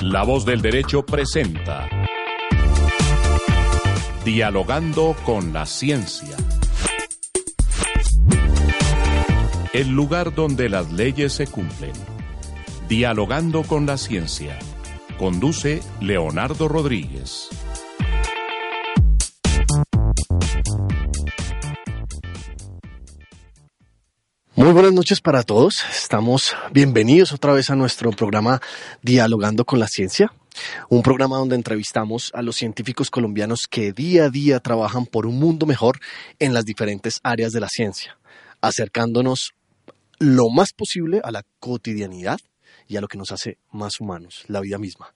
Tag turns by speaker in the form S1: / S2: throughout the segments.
S1: La voz del derecho presenta Dialogando con la ciencia. El lugar donde las leyes se cumplen. Dialogando con la ciencia. Conduce Leonardo Rodríguez.
S2: Muy buenas noches para todos. Estamos bienvenidos otra vez a nuestro programa Dialogando con la Ciencia, un programa donde entrevistamos a los científicos colombianos que día a día trabajan por un mundo mejor en las diferentes áreas de la ciencia, acercándonos lo más posible a la cotidianidad y a lo que nos hace más humanos, la vida misma.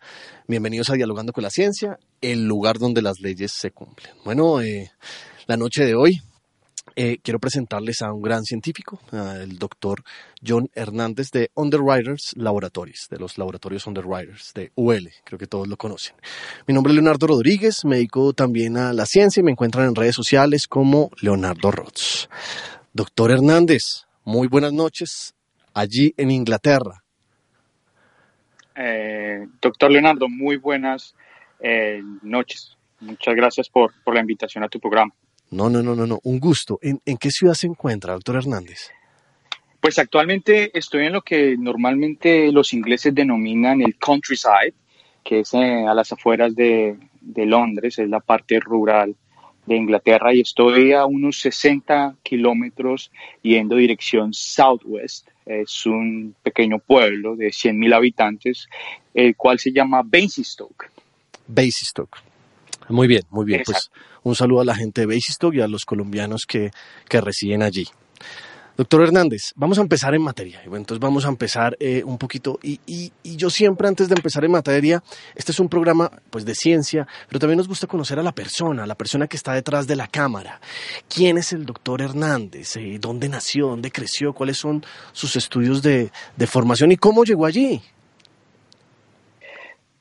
S2: Bienvenidos a Dialogando con la Ciencia, el lugar donde las leyes se cumplen. Bueno, eh, la noche de hoy eh, quiero presentarles a un gran científico, el doctor John Hernández de Underwriters Laboratories, de los laboratorios Underwriters, de UL, creo que todos lo conocen. Mi nombre es Leonardo Rodríguez, me dedico también a la ciencia y me encuentran en redes sociales como Leonardo Rods. Doctor Hernández, muy buenas noches allí en Inglaterra.
S3: Eh, doctor Leonardo, muy buenas eh, noches. Muchas gracias por la invitación a tu programa.
S2: No, no, no, no, no. Un gusto. ¿En, qué ciudad se encuentra, doctor Hernández?
S3: Pues actualmente estoy en lo que normalmente los ingleses denominan el countryside, que es eh, a las afueras de, Londres, es la parte rural de Inglaterra, y estoy a unos 60 kilómetros yendo dirección southwest. Es un pequeño pueblo de 100.000 habitantes, el cual se llama Basingstoke.
S2: Basingstoke. Muy bien, muy bien. Pues un saludo a la gente de Basingstoke y a los colombianos que, que residen allí. Doctor Hernández, vamos a empezar en materia. Entonces vamos a empezar eh, un poquito y, y, y, yo siempre antes de empezar en materia, este es un programa pues de ciencia, pero también nos gusta conocer a la persona, la persona que está detrás de la cámara. ¿Quién es el doctor Hernández? Eh, ¿Dónde nació? ¿Dónde creció? ¿Cuáles son sus estudios de, de formación y cómo llegó allí?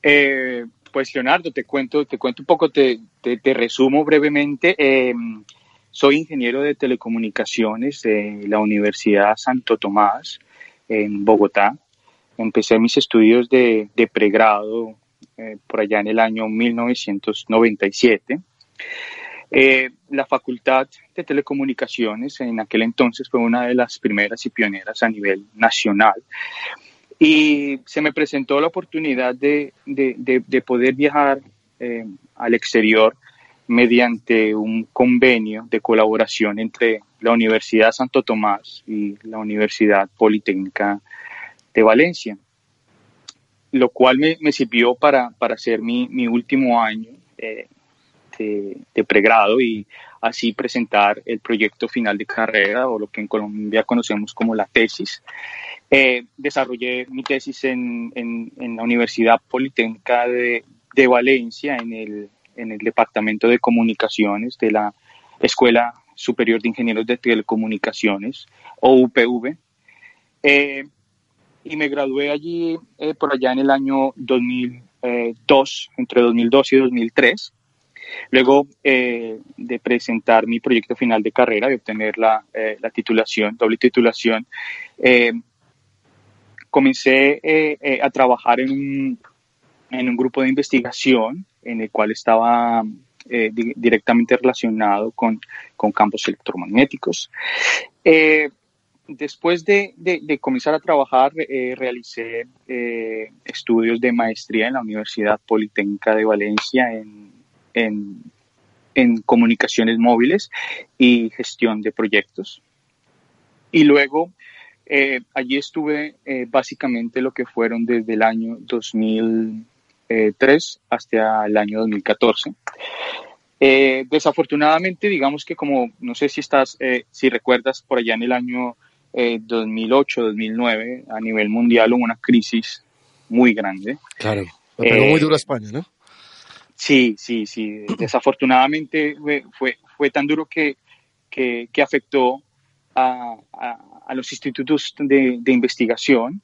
S3: Eh, pues Leonardo, te cuento, te cuento un poco, te, resumo brevemente. Em, soy ingeniero de telecomunicaciones de la Universidad Santo Tomás en Bogotá. Empecé mis estudios de, de pregrado eh, por allá en el año 1997. Eh, la Facultad de Telecomunicaciones en aquel entonces fue una de las primeras y pioneras a nivel nacional y se me presentó la oportunidad de, poder viajar eh, al exterior mediante un convenio de colaboración entre la Universidad Santo Tomás y la Universidad Politécnica de Valencia, lo cual me, sirvió para, hacer mi, último año eh, de, pregrado y así presentar el proyecto final de carrera o lo que en Colombia conocemos como la tesis. Eh, desarrollé mi tesis en, la Universidad Politécnica de, Valencia, en el, en el, Departamento de Comunicaciones de la Escuela Superior de Ingenieros de Telecomunicaciones, o UPV. Eh, y me gradué allí eh, por allá en el año 2002, entre 2002 y 2003. Luego de presentar mi proyecto final de carrera y obtener la, la titulación, doble titulación, comencé eh, eh, a trabajar en un, en un, grupo de investigación en el cual estaba eh, directamente relacionado con, con campos electromagnéticos. después de, de, comenzar a trabajar, realicé estudios de maestría en la Universidad Politécnica de Valencia en, en, en comunicaciones móviles y gestión de proyectos. Y luego eh, allí estuve eh, básicamente lo que fueron desde el año 2003 hasta el año 2014. Eh, desafortunadamente, digamos que como, no sé si estás, si recuerdas, por allá en el año 2008-2009, a nivel mundial hubo una crisis muy grande.
S2: Claro, pegó muy duro a España, ¿no?
S3: Sí, sí, sí. Desafortunadamente fue, fue, fue tan duro que, que, que afectó a, a, los institutos de, de investigación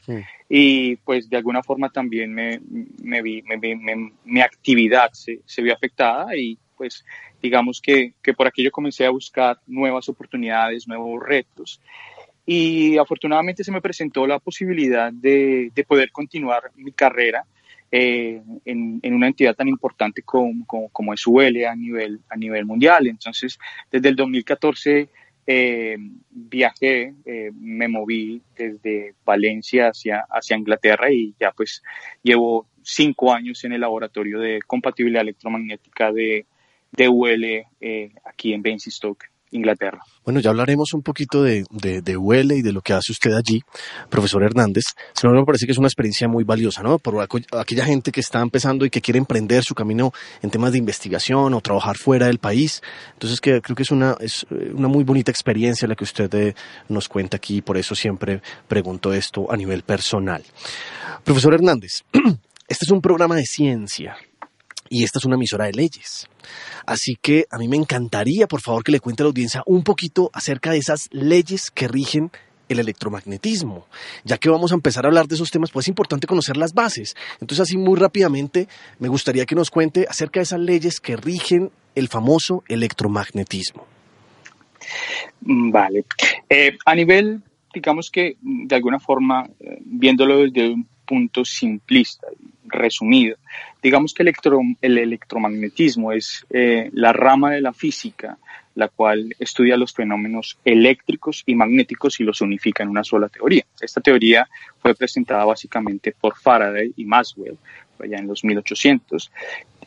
S3: y pues de alguna forma también me, me, vi, me, mi actividad se, se, vio afectada y pues digamos que, que, por aquello comencé a buscar nuevas oportunidades, nuevos retos y afortunadamente se me presentó la posibilidad de, de poder continuar mi carrera eh, en, en, una entidad tan importante como, como, como, es UL a nivel, a nivel mundial. Entonces, desde el 2014 eh, viajé, eh, me moví desde Valencia hacia, hacia Inglaterra y ya pues llevo cinco años en el laboratorio de compatibilidad electromagnética de, de UL eh, aquí en Basingstoke. Inglaterra.
S2: Bueno, ya hablaremos un poquito de, de, de UL y de lo que hace usted allí, profesor Hernández. Sino me parece que es una experiencia muy valiosa, ¿no? Por aquella gente que está empezando y que quiere emprender su camino en temas de investigación o trabajar fuera del país. Entonces, que creo que es una, es una muy bonita experiencia la que usted eh, nos cuenta aquí y por eso siempre pregunto esto a nivel personal. Profesor Hernández, este es un programa de ciencia y esta es una emisora de leyes. Así que a mí me encantaría, por favor, que le cuente a la audiencia un poquito acerca de esas leyes que rigen el electromagnetismo. Ya que vamos a empezar a hablar de esos temas, pues es importante conocer las bases. Entonces, así muy rápidamente, me gustaría que nos cuente acerca de esas leyes que rigen el famoso electromagnetismo.
S3: Mm, vale. Eh, a nivel, digamos que, de alguna forma, eh, viéndolo desde un punto simplista, resumido. Digamos que electro, el electromagnetismo es eh, la rama de la física la cual estudia los fenómenos eléctricos y magnéticos y los unifica en una sola teoría. Esta teoría fue presentada básicamente por Faraday y Maxwell allá en los 1800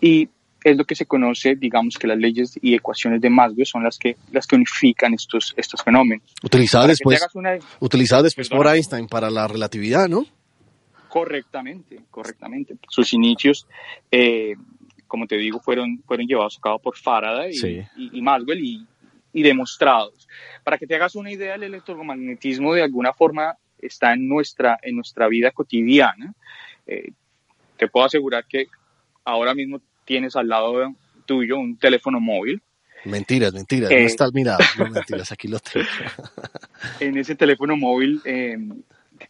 S3: y es lo que se conoce, digamos que las leyes y ecuaciones de Maxwell son las que, las que unifican estos, estos fenómenos.
S2: Utilizadas después, una... después por Einstein para la relatividad, ¿no?
S3: Correctamente, correctamente. Sus inicios, eh, como te digo, fueron, fueron llevados a cabo por Faraday y, y, Maxwell y, y, demostrados. Para que te hagas una idea, el electromagnetismo de alguna forma está en nuestra, en nuestra vida cotidiana. Eh, te puedo asegurar que ahora mismo tienes al lado tuyo un teléfono móvil.
S2: Mentiras, mentiras, no eh, estás mirando, no mentiras, aquí lo tengo.
S3: en ese teléfono móvil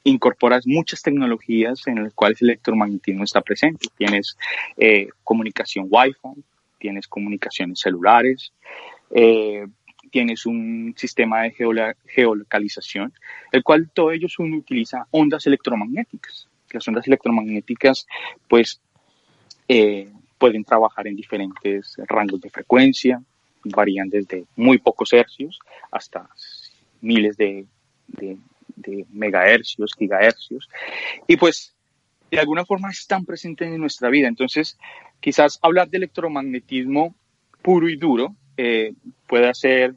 S3: incorporas muchas tecnologías en las cuales el electromagnetismo está presente. Tienes eh, comunicación Wi-Fi, tienes comunicaciones celulares, eh, tienes un sistema de geolocalización, el cual todo ello utiliza ondas electromagnéticas. Las ondas electromagnéticas, pues, eh, pueden trabajar en diferentes rangos de frecuencia, varían desde muy pocos hercios hasta miles de, de megahercios, gigahercios, y pues de alguna forma están presentes en nuestra vida. Entonces, quizás hablar de electromagnetismo puro y duro eh, puede ser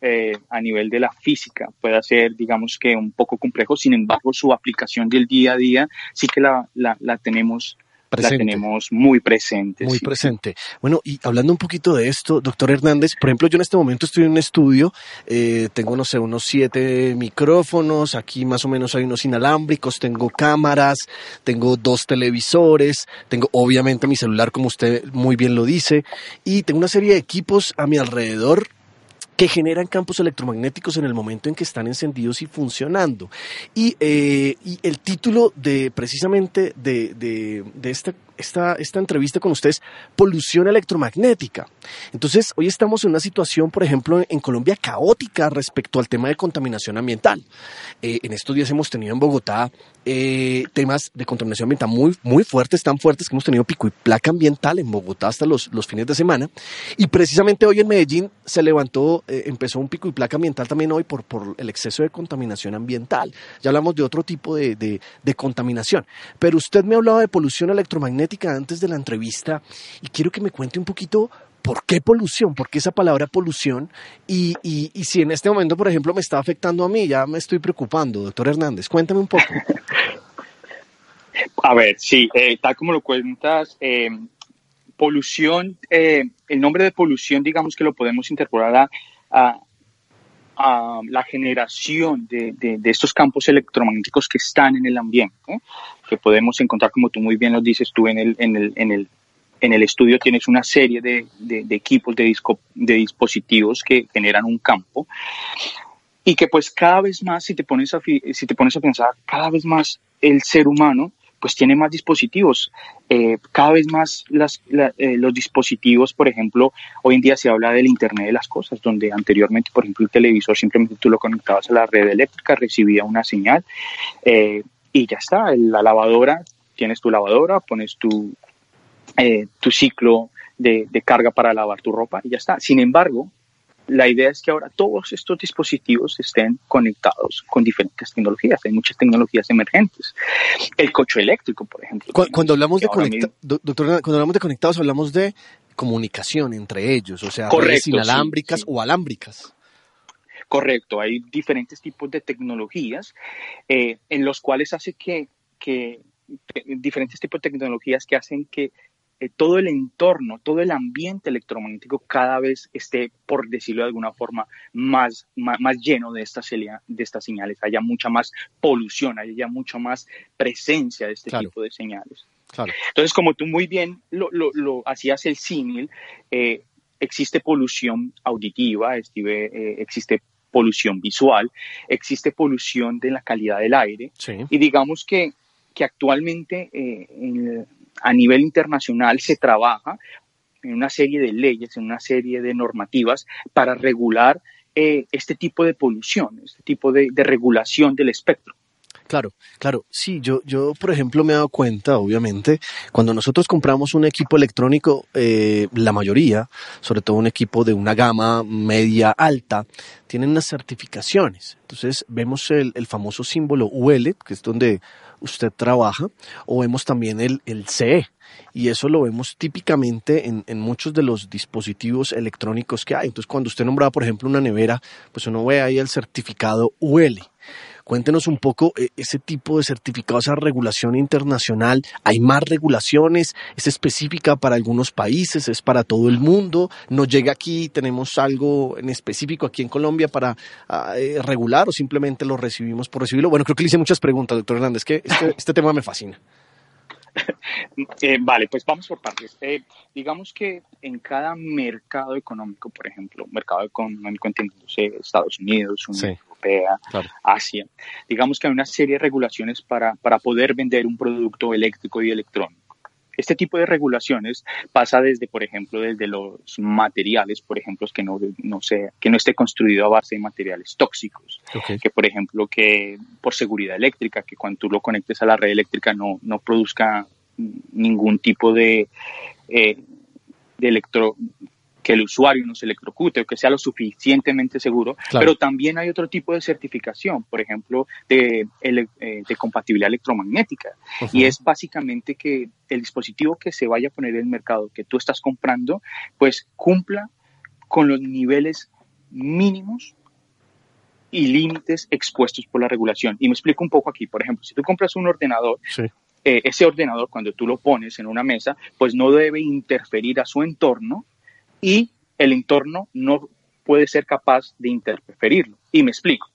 S3: eh, a nivel de la física, puede ser, digamos que un poco complejo, sin embargo, su aplicación del día a día sí que la, la tenemos la tenemos muy presente.
S2: Muy presente. Bueno, y hablando un poquito de esto, doctor Hernández, por ejemplo, yo en este momento estoy en un estudio, eh, tengo, no sé, unos siete micrófonos, aquí más o menos hay unos inalámbricos, tengo cámaras, tengo dos televisores, tengo obviamente mi celular, como usted muy bien lo dice, y tengo una serie de equipos a mi alrededor que generan campos electromagnéticos en el momento en que están encendidos y funcionando. Y, eh, y el título de precisamente de, de, de esta esta, esta entrevista con ustedes, polución electromagnética. Entonces, hoy estamos en una situación, por ejemplo, en Colombia caótica respecto al tema de contaminación ambiental. Eh, en estos días hemos tenido en Bogotá eh, temas de contaminación ambiental muy, muy fuertes, tan fuertes que hemos tenido pico y placa ambiental en Bogotá hasta los, los fines de semana. Y precisamente hoy en Medellín se levantó, eh, empezó un pico y placa ambiental también hoy por, por el exceso de contaminación ambiental. Ya hablamos de otro tipo de, de, contaminación. Pero usted me hablaba de polución electromagnética antes de la entrevista y quiero que me cuente un poquito por qué polución, por qué esa palabra polución y, si en este momento, por ejemplo, me está afectando a mí, ya me estoy preocupando, doctor Hernández, cuéntame un poco.
S3: A ver, sí, eh, tal como lo cuentas, eh, polución, eh, el nombre de polución, digamos que lo podemos interpolar a, la generación de, estos campos electromagnéticos que están en el ambiente, que podemos encontrar, como tú muy bien lo dices tú en el, en el, en el, en el estudio, tienes una serie de, de equipos, de, disco, de dispositivos que generan un campo y que pues cada vez más, si te pones a, si te pones a pensar, cada vez más el ser humano pues tiene más dispositivos. Eh, cada vez más las, eh, los dispositivos, por ejemplo, hoy en día se habla del Internet de las Cosas, donde anteriormente, por ejemplo, el televisor simplemente tú lo conectabas a la red eléctrica, recibía una señal y ya está. La lavadora, tienes tu lavadora, pones tu, tu ciclo de, de carga para lavar tu ropa y ya está. Sin embargo, la idea es que ahora todos estos dispositivos estén conectados con diferentes tecnologías. Hay muchas tecnologías emergentes. El coche eléctrico, por ejemplo.
S2: Cuando, hablamos de doctor, cuando hablamos de conectados, hablamos de comunicación entre ellos, o sea, redes inalámbricas o alámbricas.
S3: Correcto, hay diferentes tipos de tecnologías eh, en los cuales hace que, que diferentes tipos de tecnologías que hacen que eh, todo el entorno, todo el ambiente electromagnético cada vez esté, por decirlo de alguna forma, más, más, lleno de estas, de estas señales, haya mucha más polución, haya mucha más presencia de este tipo de señales. Entonces, como tú muy bien lo, lo, hacías el símil, eh, existe polución auditiva, eh, existe polución visual, existe polución de la calidad del aire, y digamos que, que actualmente en, a nivel internacional se trabaja en una serie de leyes, en una serie de normativas para regular eh, este tipo de polución, este tipo de, regulación del espectro.
S2: Claro, claro. Sí, yo, yo, por ejemplo, me he dado cuenta, obviamente, cuando nosotros compramos un equipo electrónico, eh, la mayoría, sobre todo un equipo de una gama media alta, tienen unas certificaciones. Entonces, vemos el, el famoso símbolo UL, que es donde usted trabaja, o vemos también el, el CE. Y eso lo vemos típicamente en, en, muchos de los dispositivos electrónicos que hay. Entonces, cuando usted nombraba, por ejemplo, una nevera, pues uno ve ahí el certificado UL. Cuéntenos un poco eh, ese tipo de certificado, esa regulación internacional. ¿Hay más regulaciones? ¿Es específica para algunos países? ¿Es para todo el mundo? ¿Nos llega aquí? ¿Tenemos algo en específico aquí en Colombia para ah, eh, regular o simplemente lo recibimos por recibirlo? Bueno, creo que le hice muchas preguntas, doctor Hernández, que este, este tema me fascina.
S3: Eh, vale, pues vamos por partes. digamos que en cada mercado económico, por ejemplo, mercado económico entendiéndose Estados Unidos, Unión Europea, Asia, digamos que hay una serie de regulaciones para, para poder vender un producto eléctrico y electrónico. Este tipo de regulaciones pasa desde, por ejemplo, desde los materiales, por ejemplo, que no, no sea, que no esté construido a base de materiales tóxicos, que por ejemplo, que por seguridad eléctrica, que cuando tú lo conectes a la red eléctrica no, no produzca ningún tipo de, eh, de electro que el usuario no se electrocute o que sea lo suficientemente seguro, pero también hay otro tipo de certificación, por ejemplo, de, eh, de compatibilidad electromagnética. Y es básicamente que el dispositivo que se vaya a poner en el mercado que tú estás comprando, pues cumpla con los niveles mínimos y límites expuestos por la regulación. Y me explico un poco aquí. Por ejemplo, si tú compras un ordenador, eh, ese ordenador, cuando tú lo pones en una mesa, pues no debe interferir a su entorno y el entorno no puede ser capaz de interferirlo. Y me explico.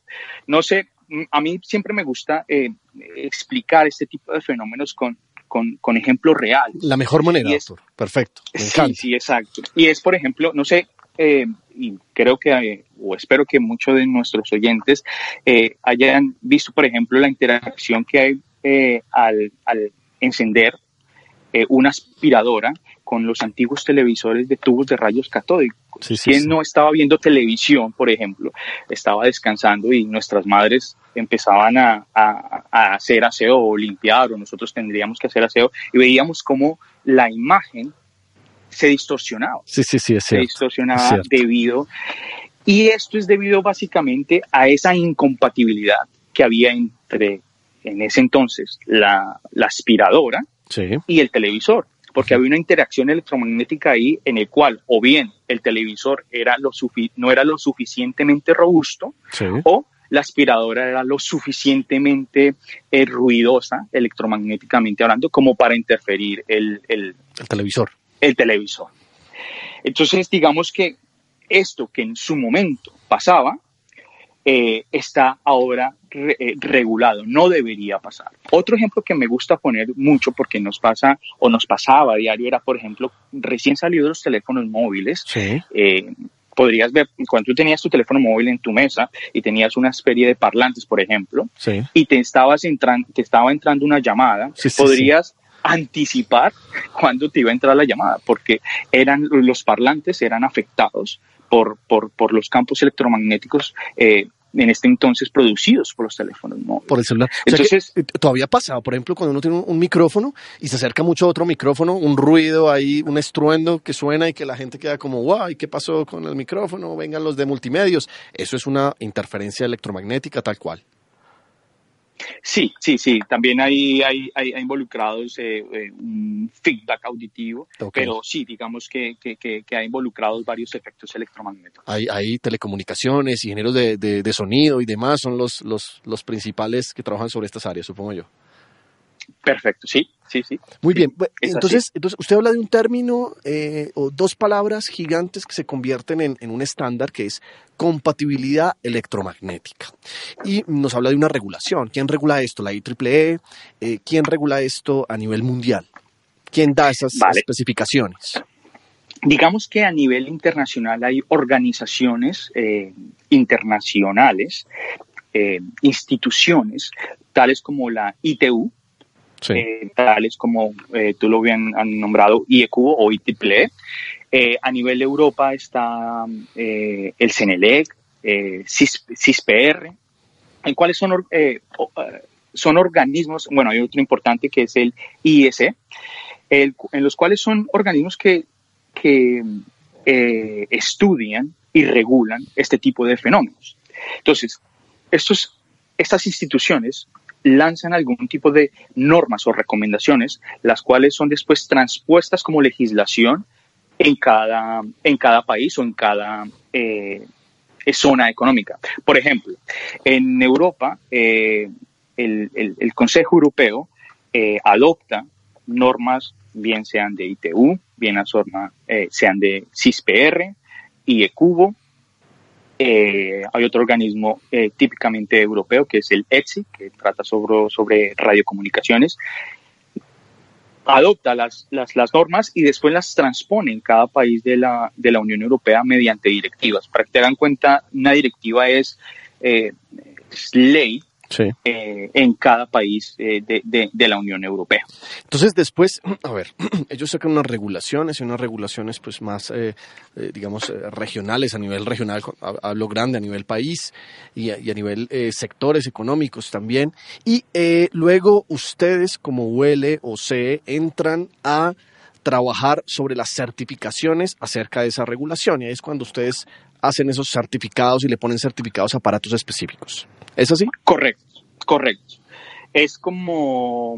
S3: No sé, a mí siempre me gusta eh, explicar este tipo de fenómenos con, con, ejemplos reales.
S2: La mejor manera, doctor. Perfecto.
S3: sí, sí, exacto. Y es, por ejemplo, no sé, eh, y creo que, eh, o espero que muchos de nuestros oyentes hayan visto, por ejemplo, la interacción que hay al, al, encender una aspiradora con los antiguos televisores de tubos de rayos catódicos. ¿Quién no estaba viendo televisión, por ejemplo? Estaba descansando y nuestras madres empezaban a, hacer aseo o limpiar, o nosotros tendríamos que hacer aseo, y veíamos cómo la imagen se distorsionaba.
S2: Sí, sí, sí,
S3: Se distorsionaba debido. Y esto es debido básicamente a esa incompatibilidad que había entre, en ese entonces, la, aspiradora y el televisor porque había una interacción electromagnética ahí en el cual o bien el televisor era lo no era lo suficientemente robusto o la aspiradora era lo suficientemente eh, ruidosa electromagnéticamente hablando como para interferir el, el,
S2: el televisor.
S3: El televisor. Entonces, digamos que esto que en su momento pasaba, eh, está ahora eh, regulado, no debería pasar. Otro ejemplo que me gusta poner mucho porque nos pasa o nos pasaba a diario era, por ejemplo, recién salidos los teléfonos móviles. Eh, podrías ver, cuando tú tenías tu teléfono móvil en tu mesa y tenías una serie de parlantes, por ejemplo, y te, estabas entrando, te estaba entrando una llamada, podrías anticipar cuándo te iba a entrar la llamada, porque eran los parlantes eran afectados por, por, por los campos electromagnéticos eh, en este entonces producidos por los teléfonos móviles.
S2: Por el celular. Entonces, eh, todavía pasa, por ejemplo, cuando uno tiene un, micrófono y se acerca mucho a otro micrófono, un ruido ahí, un estruendo que suena y que la gente queda como, wow, qué pasó con el micrófono? Vengan los de multimedios. Eso es una interferencia electromagnética tal cual.
S3: Sí, sí, sí. También hay, hay, hay, involucrados eh, eh, un feedback auditivo, pero sí, digamos que, que, que, ha involucrado varios efectos electromagnéticos.
S2: Hay, hay telecomunicaciones, ingenieros de, de, de, sonido y demás, son los, los, los principales que trabajan sobre estas áreas, supongo yo.
S3: Perfecto, sí, sí, sí.
S2: Muy bien. Entonces, entonces, usted habla de un término eh, o dos palabras gigantes que se convierten en, un estándar que es compatibilidad electromagnética. Y nos habla de una regulación. ¿Quién regula esto? ¿La IEEE? Eh, ¿Quién regula esto a nivel mundial? ¿Quién da esas especificaciones?
S3: Digamos que a nivel internacional hay organizaciones eh, internacionales, instituciones, tales como la ITU, eh, tales como eh, tú lo habían nombrado IEQ o IEEE. Eh, a nivel Europa está el CENELEC, CISPR, en cuáles son, son organismos, bueno, hay otro importante que es el IEC, en los cuales son organismos que, que estudian y regulan este tipo de fenómenos. Entonces, estos, estas instituciones lanzan algún tipo de normas o recomendaciones, las cuales son después transpuestas como legislación en cada, en cada país o en cada eh, zona económica. Por ejemplo, en Europa, eh, el, Consejo Europeo eh, adopta normas, bien sean de ITU, bien sean de CISPR, IECUBO, eh, hay otro organismo eh, típicamente europeo que es el ETSI, que trata sobre, sobre radiocomunicaciones. Adopta las, las, normas y después las transpone en cada país de la, de la Unión Europea mediante directivas. Para que te hagan cuenta, una directiva es, eh, es ley eh, en cada país eh, de, la Unión Europea.
S2: Entonces después, a ver, ellos sacan unas regulaciones y unas regulaciones pues más, eh, digamos, regionales, a nivel regional, hablo grande, a nivel país y a, nivel sectores económicos también. Y luego ustedes como UL o CE entran a trabajar sobre las certificaciones acerca de esa regulación y ahí es cuando ustedes hacen esos certificados y le ponen certificados a aparatos específicos. ¿Es así?
S3: Correcto, correcto. Es como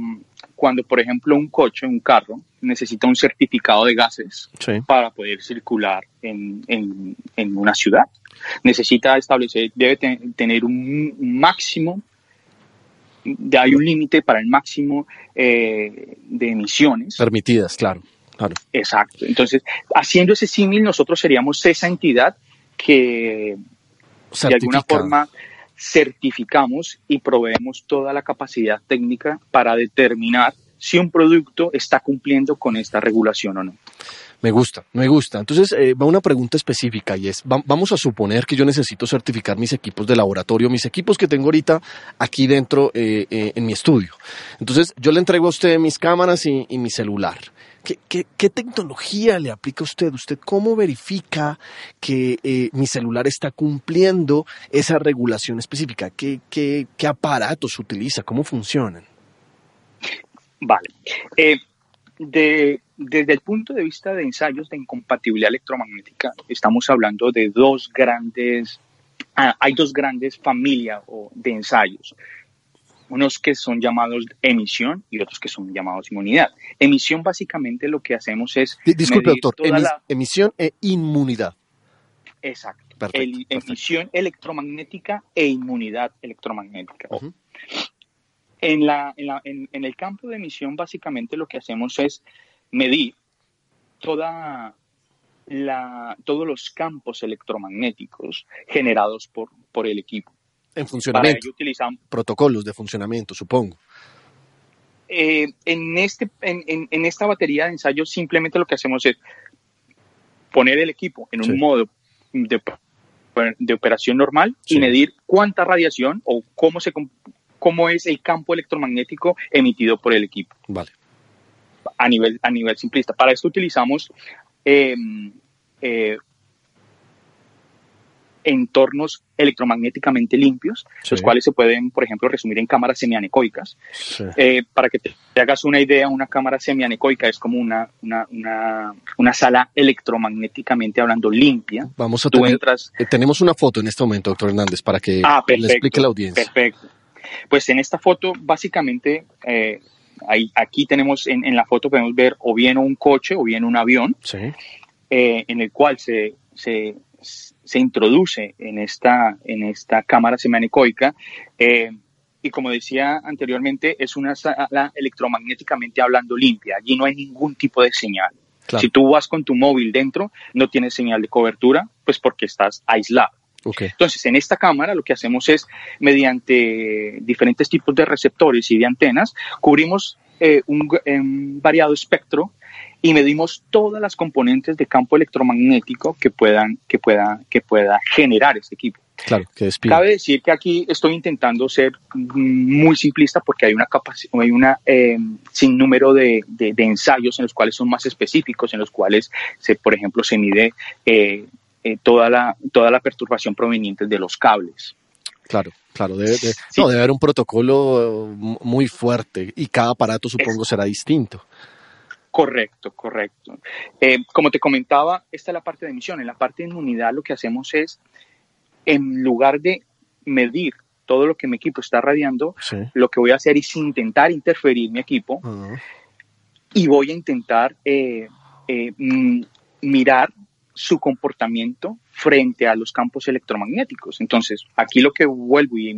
S3: cuando, por ejemplo, un coche, un carro, necesita un certificado de gases para poder circular en, en, una ciudad. Necesita establecer, debe tener un máximo, hay un límite para el máximo eh, de emisiones.
S2: Permitidas, claro, claro.
S3: Exacto. Entonces, haciendo ese símil, nosotros seríamos esa entidad que de alguna forma certificamos y proveemos toda la capacidad técnica para determinar si un producto está cumpliendo con esta regulación o no.
S2: Me gusta, me gusta. Entonces, eh, va una pregunta específica y es, vamos a suponer que yo necesito certificar mis equipos de laboratorio, mis equipos que tengo ahorita aquí dentro eh, eh, en mi estudio. Entonces, yo le entrego a usted mis cámaras y mi celular. ¿Qué, tecnología le aplica a usted? ¿Usted cómo verifica que eh, mi celular está cumpliendo esa regulación específica? ¿Qué, qué, aparatos utiliza? ¿Cómo funcionan?
S3: Vale. Eh, desde el punto de vista de ensayos de incompatibilidad electromagnética, estamos hablando de dos grandes, ah, hay dos grandes familias de ensayos unos que son llamados emisión y otros que son llamados inmunidad. Emisión básicamente lo que hacemos es...
S2: Disculpe, doctor, emisión e inmunidad.
S3: Exacto. Emisión electromagnética e inmunidad electromagnética. en, la, en, en, el campo de emisión básicamente lo que hacemos es medir toda la, todos los campos electromagnéticos generados por, por el equipo.
S2: En funcionamiento. utilizamos protocolos de funcionamiento, supongo.
S3: Eh, en, este, en, en, esta batería de ensayos simplemente lo que hacemos es poner el equipo en un modo de, de operación normal y medir cuánta radiación o cómo, se, cómo es el campo electromagnético emitido por el equipo.
S2: Vale.
S3: A nivel, a nivel simplista. Para esto utilizamos em, eh, entornos electromagnéticamente limpios, los cuales se pueden, por ejemplo, resumir en cámaras semianecoicas. Eh, para que te, hagas una idea, una cámara semianecoica es como una, una, sala electromagnéticamente hablando limpia.
S2: Vamos a tener, eh, tenemos una foto en este momento, doctor Hernández, para que
S3: ah,
S2: le explique a la audiencia.
S3: Perfecto. Pues en esta foto, básicamente, eh, aquí tenemos, en, en, la foto podemos ver o bien un coche o bien un avión, en el cual se, se se introduce en esta, en esta cámara semianecoica. Eh, y como decía anteriormente, es una sala electromagnéticamente hablando limpia. Allí no hay ningún tipo de señal. Si tú vas con tu móvil dentro, no tienes señal de cobertura, pues porque estás aislado. Entonces, en esta cámara lo que hacemos es, mediante diferentes tipos de receptores y de antenas, cubrimos eh, un, variado espectro y medimos todas las componentes de campo electromagnético que puedan que pueda que pueda generar este equipo.
S2: Claro, que
S3: Cabe decir que aquí estoy intentando ser muy simplista porque hay una hay una eh, sin número de, de, ensayos en los cuales son más específicos, en los cuales se, por ejemplo, se mide eh, eh, toda la toda la perturbación proveniente de los cables.
S2: Claro, claro, debe, no, debe haber un protocolo muy fuerte y cada aparato supongo será distinto.
S3: Correcto, correcto. Eh, como te comentaba, esta es la parte de emisión. En la parte de unidad lo que hacemos es, en lugar de medir todo lo que mi equipo está radiando, lo que voy a hacer es intentar interferir mi equipo y voy a intentar eh, eh, mirar su comportamiento frente a los campos electromagnéticos. Entonces, aquí lo que vuelvo y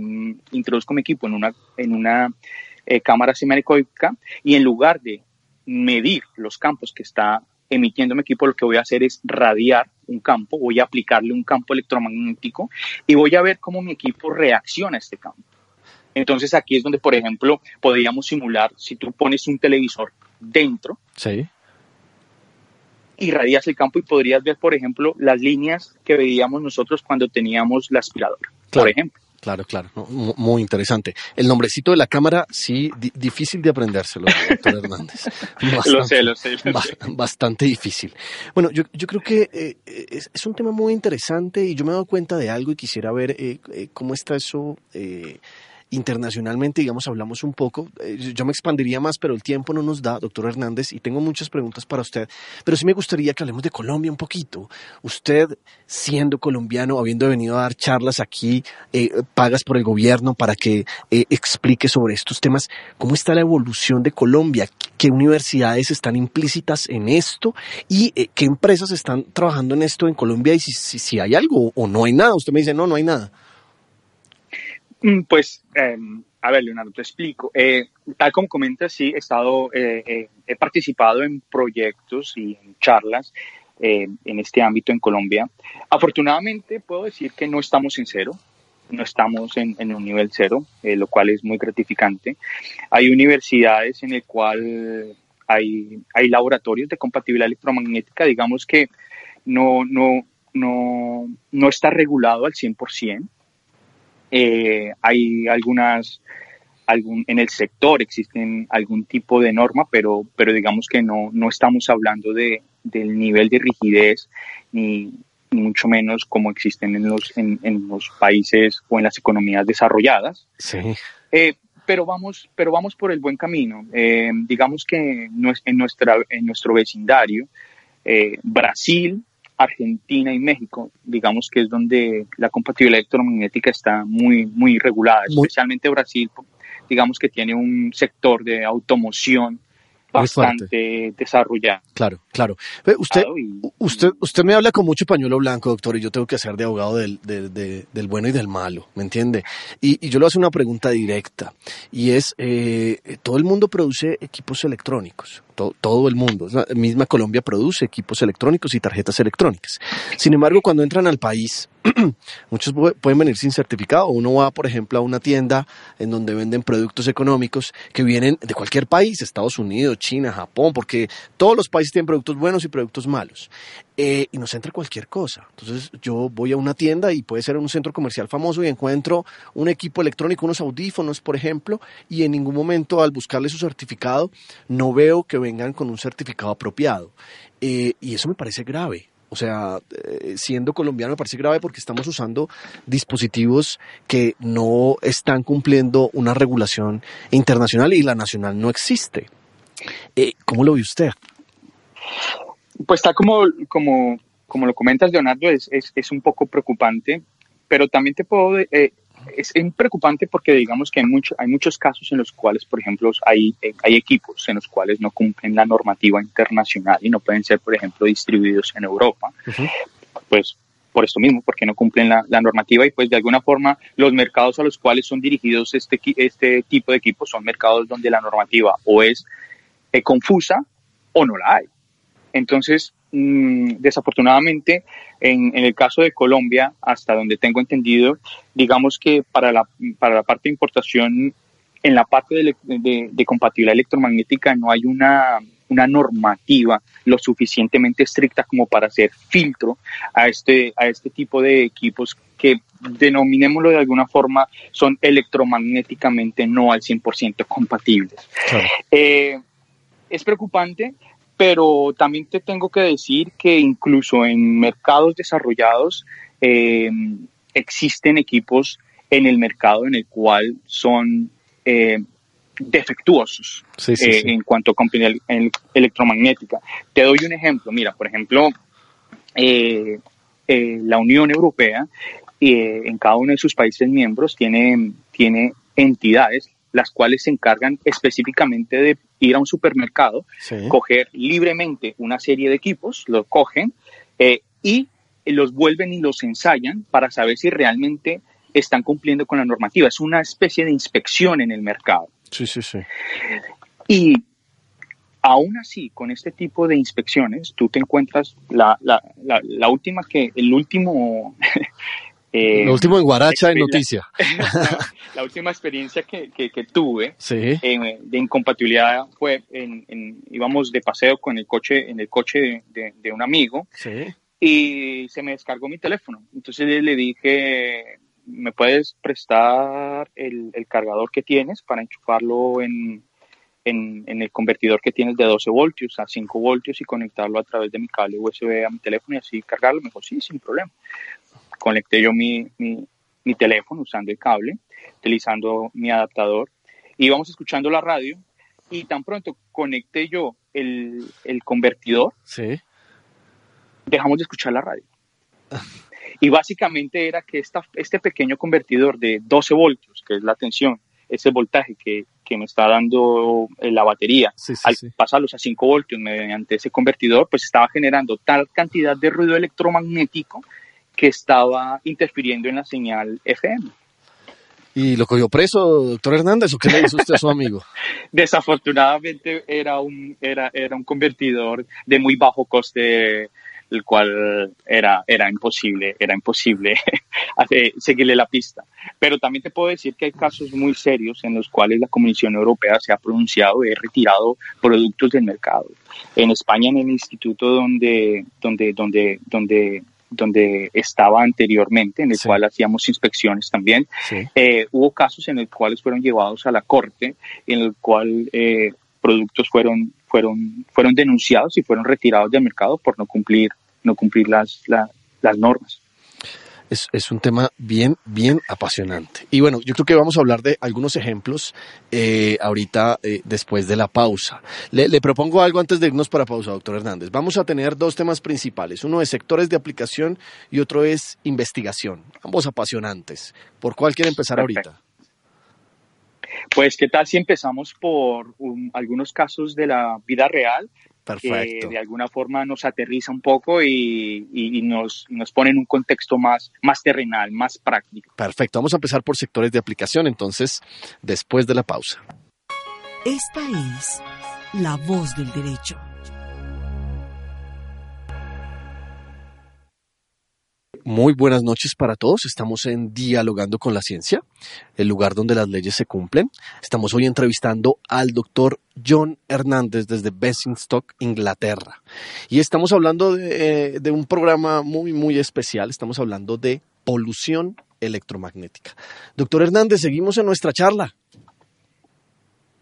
S3: introduzco mi equipo en una, en una cámara semianecoica y en lugar de medir los campos que está emitiendo mi equipo, lo que voy a hacer es radiar un campo, voy a aplicarle un campo electromagnético y voy a ver cómo mi equipo reacciona a este campo. Entonces aquí es donde, por ejemplo, podríamos simular si tú pones un televisor dentro
S2: sí.
S3: y radias el campo y podrías ver, por ejemplo, las líneas que veíamos nosotros cuando teníamos la aspiradora, por ejemplo.
S2: Claro, claro, muy interesante. El nombrecito de la cámara, sí, difícil de aprendérselo, doctor Hernández.
S3: lo sé, lo sé.
S2: Bastante difícil. Bueno, yo, yo creo que eh, es, es, un tema muy interesante y yo me he dado cuenta de algo y quisiera ver eh, eh, cómo está eso internacionalmente, digamos, hablamos un poco. Eh, yo me expandiría más, pero el tiempo no nos da, doctor Hernández, y tengo muchas preguntas para usted. Pero sí me gustaría que hablemos de Colombia un poquito. Usted, siendo colombiano, habiendo venido a dar charlas aquí, eh, pagas por el gobierno para que eh, explique sobre estos temas, ¿cómo está la evolución de Colombia? ¿Qué universidades están implícitas en esto? ¿Y qué empresas están trabajando en esto en Colombia? Y si, si, si hay algo o no hay nada. Usted me dice, no, no hay nada.
S3: Mm, pues, em, a ver, Leonardo, te explico. Eh, tal como comentas, sí, he estado, eh, eh, he participado en proyectos y en charlas en este ámbito en Colombia. Afortunadamente, puedo decir que no estamos en cero, no estamos en, un nivel cero, lo cual es muy gratificante. Hay universidades en el cual hay, hay laboratorios de compatibilidad electromagnética, digamos que no, no, no, no está regulado al 100%. Eh, hay algunas, algún, en el sector existen algún tipo de norma, pero, pero digamos que no, no estamos hablando de, del nivel de rigidez ni, mucho menos como existen en los, en, en, los países o en las economías desarrolladas.
S2: Sí.
S3: Eh, pero vamos, pero vamos por el buen camino. Eh, digamos que en, nuestra, en nuestro vecindario, Brasil Argentina y México, digamos que es donde la compatibilidad electromagnética está muy, muy regulada, especialmente Brasil, digamos que tiene un sector de automoción bastante desarrollado.
S2: Claro, claro. Usted, usted, usted me habla con mucho pañuelo blanco, doctor, y yo tengo que hacer de abogado del, del, bueno y del malo, ¿me entiende? Y, yo le hago una pregunta directa, y es, eh, todo el mundo produce equipos electrónicos, todo, el mundo, la misma Colombia produce equipos electrónicos y tarjetas electrónicas. Sin embargo, cuando entran al país, muchos pueden venir sin certificado. Uno va, por ejemplo, a una tienda en donde venden productos económicos que vienen de cualquier país, Estados Unidos, China, Japón, porque todos los países tienen productos buenos y productos malos. Eh, y nos entra cualquier cosa. Entonces yo voy a una tienda y puede ser un centro comercial famoso y encuentro un equipo electrónico, unos audífonos, por ejemplo, y en ningún momento al buscarle su certificado no veo que vengan con un certificado apropiado. Eh, y eso me parece grave. O sea, eh, siendo colombiano me parece grave porque estamos usando dispositivos que no están cumpliendo una regulación internacional y la nacional no existe. Eh, ¿Cómo lo ve usted?
S3: Pues está como, como, como lo comentas, Leonardo, es, es, es un poco preocupante, pero también te puedo eh, es, preocupante porque digamos que hay, mucho, hay muchos casos en los cuales, por ejemplo, hay, eh, hay equipos en los cuales no cumplen la normativa internacional y no pueden ser, por ejemplo, distribuidos en Europa. Pues por esto mismo, porque no cumplen la, normativa y pues de alguna forma los mercados a los cuales son dirigidos este, este tipo de equipos son mercados donde la normativa o es eh, confusa o no la hay. Entonces, desafortunadamente, en, el caso de Colombia, hasta donde tengo entendido, digamos que para la, para la parte de importación, en la parte de, compatibilidad electromagnética no hay una, una normativa lo suficientemente estricta como para hacer filtro a este, a este tipo de equipos que denominémoslo de alguna forma son electromagnéticamente no al 100% compatibles. Eh, es preocupante pero también te tengo que decir que incluso en mercados desarrollados eh, existen equipos en el mercado en el cual son eh, defectuosos eh, en cuanto a compañía electromagnética. Te doy un ejemplo. Mira, por ejemplo, la Unión Europea en cada uno de sus países miembros tiene, tiene entidades las cuales se encargan específicamente de ir a un supermercado, coger libremente una serie de equipos, los cogen eh, y los vuelven y los ensayan para saber si realmente están cumpliendo con la normativa. Es una especie de inspección en el mercado.
S2: Sí, sí, sí.
S3: Y aún así, con este tipo de inspecciones, tú te encuentras la, la, la última que, el último
S2: eh, lo último en Guaracha en noticia.
S3: la, última experiencia que, que, tuve de incompatibilidad fue en, íbamos de paseo con el coche en el coche de, de, un amigo y se me descargó mi teléfono. Entonces le dije, ¿me puedes prestar el, el cargador que tienes para enchufarlo en, en, en, el convertidor que tienes de 12 voltios a 5 voltios y conectarlo a través de mi cable USB a mi teléfono y así cargarlo. Me dijo, sí, sin problema conecté yo mi, mi, teléfono usando el cable, utilizando mi adaptador, íbamos escuchando la radio y tan pronto conecté yo el, el convertidor,
S2: sí.
S3: dejamos de escuchar la radio. Y básicamente era que esta, este pequeño convertidor de 12 voltios, que es la tensión, ese voltaje que, que me está dando eh, la batería, al pasarlos a 5 voltios mediante ese convertidor, pues estaba generando tal cantidad de ruido electromagnético que estaba interfiriendo en la señal FM.
S2: ¿Y lo cogió preso, doctor Hernández, o qué le hizo usted a su amigo?
S3: Desafortunadamente era un, era, era un convertidor de muy bajo coste, el cual era, era imposible, era imposible seguirle la pista. Pero también te puedo decir que hay casos muy serios en los cuales la Comisión Europea se ha pronunciado y ha retirado productos del mercado. En España, en el instituto donde, donde, donde, donde donde estaba anteriormente, en el cual hacíamos inspecciones también. Eh, hubo casos en los cuales fueron llevados a la corte, en el cual eh, productos fueron, fueron, fueron denunciados y fueron retirados del mercado por no cumplir, no cumplir las, las normas
S2: es, un tema bien, bien apasionante. Y bueno, yo creo que vamos a hablar de algunos ejemplos eh, ahorita eh, después de la pausa. Le, propongo algo antes de irnos para pausa, doctor Hernández. Vamos a tener dos temas principales. Uno es sectores de aplicación y otro es investigación. Ambos apasionantes. ¿Por cuál quiere empezar ahorita?
S3: Pues, ¿qué tal si empezamos por algunos casos de la vida real que de alguna forma nos aterriza un poco y, nos, nos, pone en un contexto más, más terrenal, más práctico.
S2: Perfecto, vamos a empezar por sectores de aplicación entonces, después de la pausa.
S4: Esta es la voz del derecho.
S2: Muy buenas noches para todos. Estamos en Dialogando con la Ciencia, el lugar donde las leyes se cumplen. Estamos hoy entrevistando al doctor John Hernández desde Basingstoke, Inglaterra. Y estamos hablando de, de, un programa muy, muy especial. Estamos hablando de polución electromagnética. Doctor Hernández, seguimos en nuestra charla.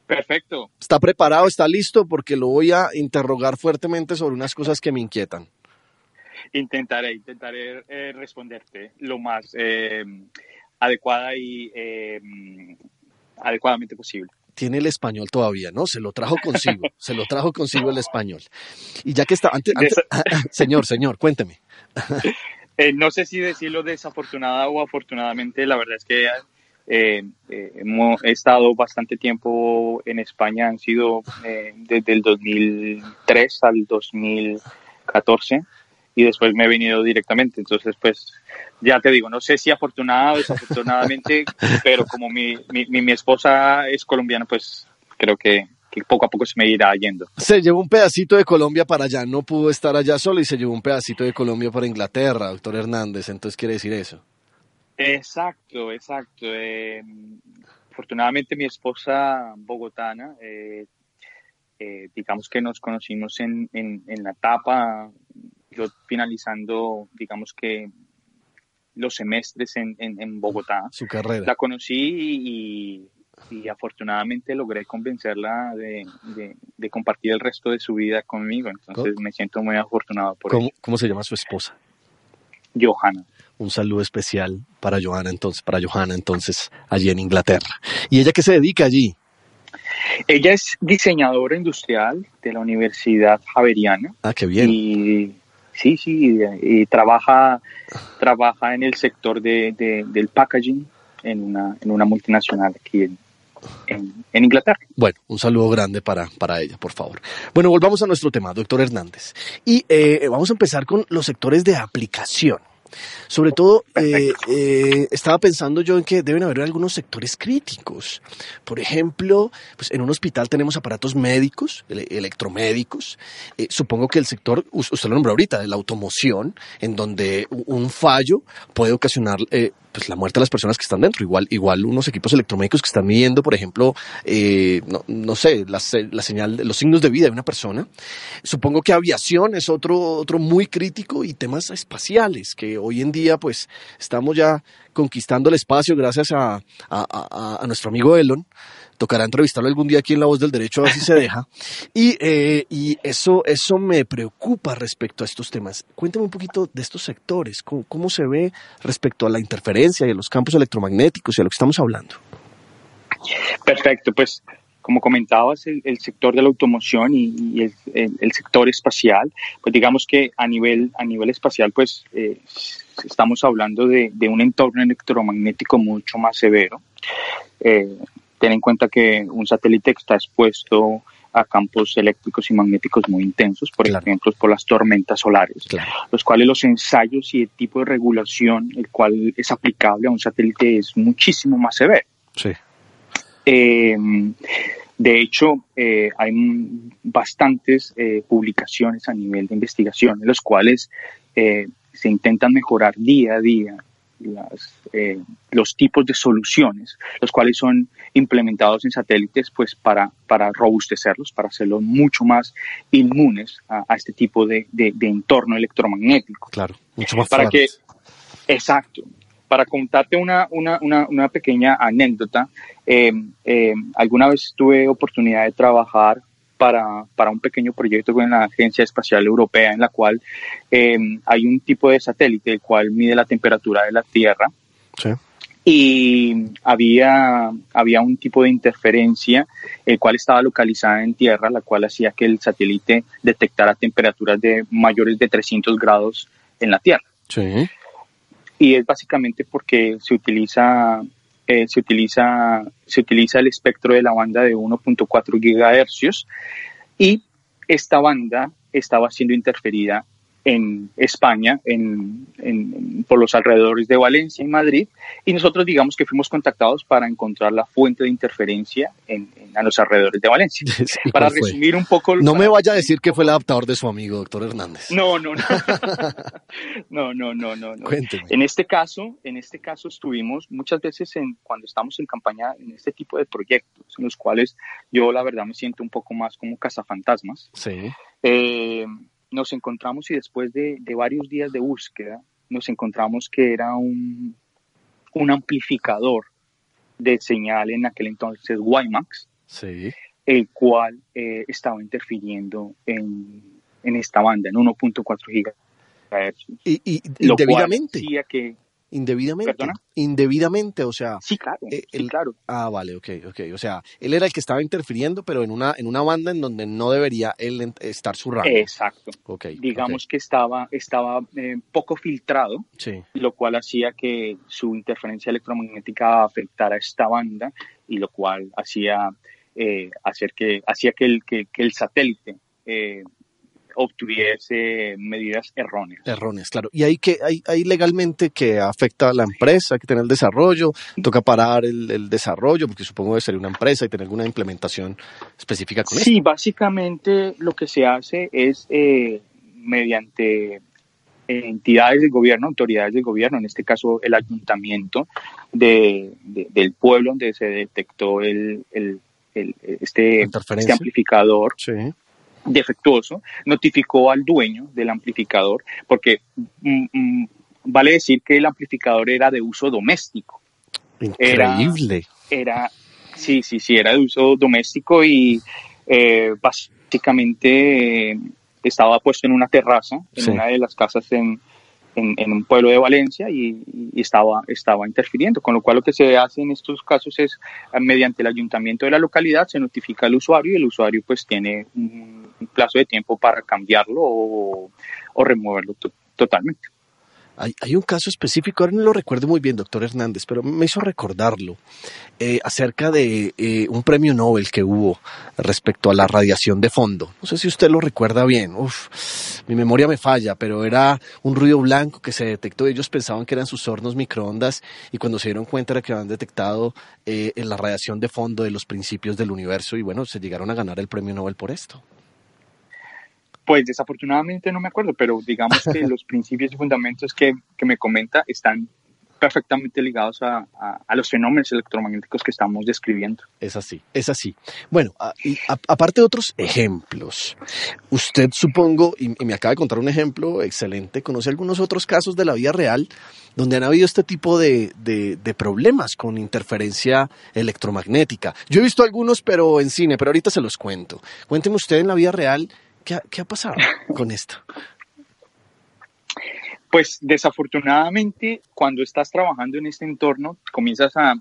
S3: Perfecto.
S2: ¿Está preparado? ¿Está listo? Porque lo voy a interrogar fuertemente sobre unas cosas que me inquietan.
S3: Intentaré, intentaré eh, responderte lo más eh, adecuada y eh, adecuadamente posible.
S2: Tiene el español todavía, ¿no? Se lo trajo consigo, se lo trajo consigo el español. Y ya que está, antes, antes señor, señor, cuénteme.
S3: no sé si decirlo desafortunada o afortunadamente, la verdad es que eh, hemos, he estado bastante tiempo en España, han sido eh, desde el 2003 al 2014 y después me he venido directamente. Entonces, pues ya te digo, no sé si afortunada o desafortunadamente, pero como mi, mi, mi, esposa es colombiana, pues creo que, que, poco a poco se me irá yendo.
S2: Se llevó un pedacito de Colombia para allá, no pudo estar allá solo y se llevó un pedacito de Colombia para Inglaterra, doctor Hernández, entonces quiere decir eso.
S3: Exacto, exacto. Eh, afortunadamente mi esposa bogotana, eh, eh, digamos que nos conocimos en, en, en la etapa yo finalizando, digamos que los semestres en, en, Bogotá.
S2: Su carrera.
S3: La conocí y, y afortunadamente logré convencerla de, de, compartir el resto de su vida conmigo. Entonces me siento muy afortunado por
S2: ¿Cómo,
S3: ello.
S2: ¿Cómo se llama su esposa?
S3: Johanna.
S2: Un saludo especial para Johanna entonces, para Johanna entonces allí en Inglaterra. ¿Y ella qué se dedica allí?
S3: Ella es diseñadora industrial de la Universidad Javeriana.
S2: Ah, qué bien.
S3: Y Sí, sí, y trabaja, trabaja en el sector de, de, del packaging en una, en una multinacional aquí en, en, en, Inglaterra.
S2: Bueno, un saludo grande para, para ella, por favor. Bueno, volvamos a nuestro tema, doctor Hernández. Y eh, vamos a empezar con los sectores de aplicación. Sobre todo, eh, eh, estaba pensando yo en que deben haber algunos sectores críticos. Por ejemplo, pues en un hospital tenemos aparatos médicos, ele electromédicos. Eh, supongo que el sector, usted lo nombró ahorita, de la automoción, en donde un fallo puede ocasionar eh, pues la muerte de las personas que están dentro. Igual, igual unos equipos electromédicos que están midiendo, por ejemplo, eh, no, no, sé, la, la, señal, los signos de vida de una persona. Supongo que aviación es otro, otro muy crítico y temas espaciales, que hoy en día pues estamos ya conquistando el espacio gracias a, a, nuestro amigo Elon tocará entrevistarlo algún día aquí en La Voz del Derecho a ver si se deja. Y, eh, y eso, eso me preocupa respecto a estos temas. Cuéntame un poquito de estos sectores, cómo, cómo se ve respecto a la interferencia y a los campos electromagnéticos y a lo que estamos hablando.
S3: Perfecto, pues como comentabas, el, el, sector de la automoción y, y el, el, el, sector espacial, pues digamos que a nivel, a nivel espacial, pues eh, estamos hablando de, de, un entorno electromagnético mucho más severo. Eh, ten en cuenta que un satélite está expuesto a campos eléctricos y magnéticos muy intensos, por claro. ejemplo, por las tormentas solares, claro. los cuales los ensayos y el tipo de regulación el cual es aplicable a un satélite es muchísimo más severo.
S2: Sí.
S3: Eh, de hecho, eh, hay bastantes eh, publicaciones a nivel de investigación en los cuales se intentan mejorar día a día las, eh, los tipos de soluciones, los cuales son implementados en satélites pues para, para robustecerlos, para hacerlos mucho más inmunes a, a este tipo de, de, de, entorno electromagnético.
S2: Claro, mucho más
S3: para que Exacto. Para contarte una, una, una, una pequeña anécdota, eh, eh, alguna vez tuve oportunidad de trabajar para, para, un pequeño proyecto con la Agencia Espacial Europea en la cual eh, hay un tipo de satélite el cual mide la temperatura de la Tierra
S2: sí.
S3: y había, había un tipo de interferencia el cual estaba localizada en Tierra la cual hacía que el satélite detectara temperaturas de mayores de 300 grados en la Tierra.
S2: Sí.
S3: Y es básicamente porque se utiliza eh, se, utiliza, se utiliza el espectro de la banda de 1.4 gigahercios y esta banda estaba siendo interferida en España, en, por los alrededores de Valencia y Madrid, y nosotros digamos que fuimos contactados para encontrar la fuente de interferencia en, a los alrededores de Valencia. para resumir un poco...
S2: No me vaya a decir que fue el adaptador de su amigo, doctor Hernández.
S3: No, no, no. no, no, no, no. Cuénteme. En este caso, en este caso estuvimos muchas veces en, cuando estamos en campaña en este tipo de proyectos, en los cuales yo la verdad me siento un poco más como cazafantasmas.
S2: Sí.
S3: Eh, nos encontramos y después de, varios días de búsqueda, nos encontramos que era un, un amplificador de señal en aquel entonces WiMAX,
S2: sí.
S3: el cual eh, estaba interfiriendo en, en, esta banda, en 1.4 GHz.
S2: Y, y indebidamente.
S3: Lo que
S2: Indebidamente. Indebidamente, o sea.
S3: Sí, claro. Eh, claro.
S2: Ah, vale, ok, ok. O sea, él era el que estaba interfiriendo, pero en una, en una banda en donde no debería él estar su rango.
S3: Exacto. Okay, Digamos que estaba, estaba eh, poco filtrado,
S2: sí.
S3: lo cual hacía que su interferencia electromagnética afectara a esta banda y lo cual hacía, eh, hacer que, hacía que el, que, que el satélite obtuviese medidas erróneas.
S2: Erróneas, claro. Y ahí que hay, legalmente que afecta a la empresa, hay que tener el desarrollo, toca parar el, desarrollo, porque supongo que sería una empresa y tener alguna implementación específica con
S3: eso. Sí, básicamente lo que se hace es eh, mediante entidades del gobierno, autoridades del gobierno, en este caso el ayuntamiento de, del pueblo donde se detectó el, este, este amplificador.
S2: Sí
S3: defectuoso, notificó al dueño del amplificador, porque mm, mm, vale decir que el amplificador era de uso doméstico.
S2: Increíble.
S3: Era, sí, sí, sí, era de uso doméstico y eh, básicamente eh, estaba puesto en una terraza, en una de las casas en, en, un pueblo de Valencia y, estaba, estaba interfiriendo. Con lo cual lo que se hace en estos casos es, mediante el ayuntamiento de la localidad, se notifica al usuario y el usuario pues tiene un, plazo de tiempo para cambiarlo o, removerlo totalmente.
S2: Hay, un caso específico, ahora no lo recuerdo muy bien, doctor Hernández, pero me hizo recordarlo, eh, acerca de eh, un premio Nobel que hubo respecto a la radiación de fondo. No sé si usted lo recuerda bien, Uf, mi memoria me falla, pero era un ruido blanco que se detectó. Ellos pensaban que eran sus hornos microondas y cuando se dieron cuenta era que habían detectado eh, la radiación de fondo de los principios del universo y bueno, se llegaron a ganar el premio Nobel por esto.
S3: Pues desafortunadamente no me acuerdo, pero digamos que los principios y fundamentos que, que me comenta están perfectamente ligados a, a, los fenómenos electromagnéticos que estamos describiendo.
S2: Es así, es así. Bueno, aparte de otros ejemplos, usted supongo, y, me acaba de contar un ejemplo excelente, conoce algunos otros casos de la vida real donde han habido este tipo de, de, de problemas con interferencia electromagnética. Yo he visto algunos, pero en cine, pero ahorita se los cuento. Cuénteme usted en la vida real ¿Qué ha, pasado con esto?
S3: Pues desafortunadamente, cuando estás trabajando en este entorno, comienzas a,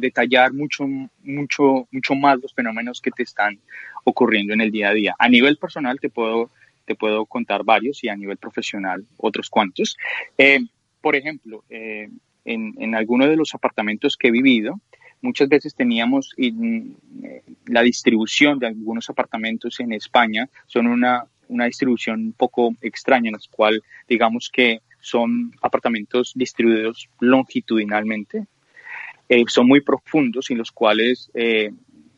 S3: detallar mucho, mucho, mucho más los fenómenos que te están ocurriendo en el día a día. A nivel personal te puedo, te puedo contar varios y a nivel profesional otros cuantos. Eh, por ejemplo, eh, en, en algunos de los apartamentos que he vivido, muchas veces teníamos eh, la distribución de algunos apartamentos en España, son una, una distribución un poco extraña, en la cual digamos que son apartamentos distribuidos longitudinalmente, eh, son muy profundos y los cuales eh,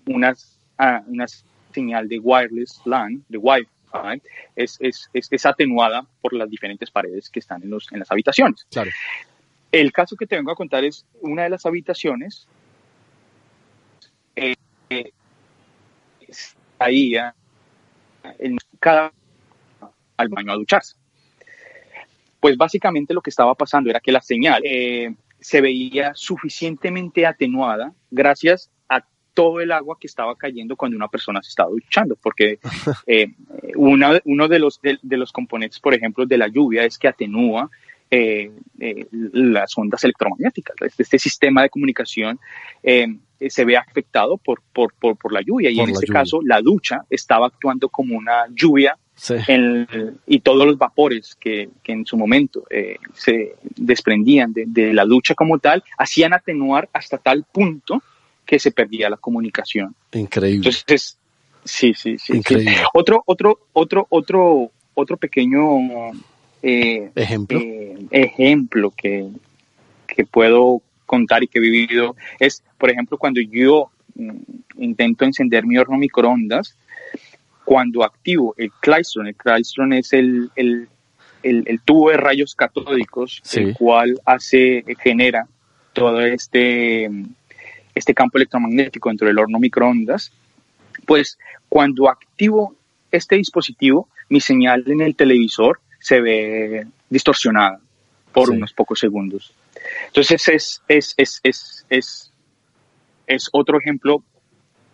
S3: una, ah, una señal de wireless LAN, de Wi-Fi, es, es, es, atenuada por las diferentes paredes que están en, los, en las habitaciones.
S2: Claro.
S3: El caso que te vengo a contar es una de las habitaciones eh, ahí en cada al baño a ducharse. Pues básicamente lo que estaba pasando era que la señal eh, se veía suficientemente atenuada gracias a todo el agua que estaba cayendo cuando una persona se estaba duchando, porque eh, uno de los, de, los componentes, por ejemplo, de la lluvia es que atenúa eh, las ondas electromagnéticas. Este, este sistema de comunicación eh, se ve afectado por, por, por, la lluvia. Y en este caso, la ducha estaba actuando como una lluvia y todos los vapores que, que en su momento eh, se desprendían de, de, la ducha como tal, hacían atenuar hasta tal punto que se perdía la comunicación.
S2: Increíble.
S3: Entonces, sí, sí, sí. Increíble. Otro, otro, otro, otro, otro pequeño
S2: eh, ejemplo,
S3: ejemplo que, que puedo contar y que he vivido es, por ejemplo, cuando yo mm, intento encender mi horno microondas, cuando activo el Klystron, el Klystron es el, el, el, tubo de rayos catódicos, el cual hace, genera todo este, este campo electromagnético dentro del horno microondas, pues cuando activo este dispositivo, mi señal en el televisor se ve distorsionada por unos pocos segundos. Entonces es, es, es, es, es, es otro ejemplo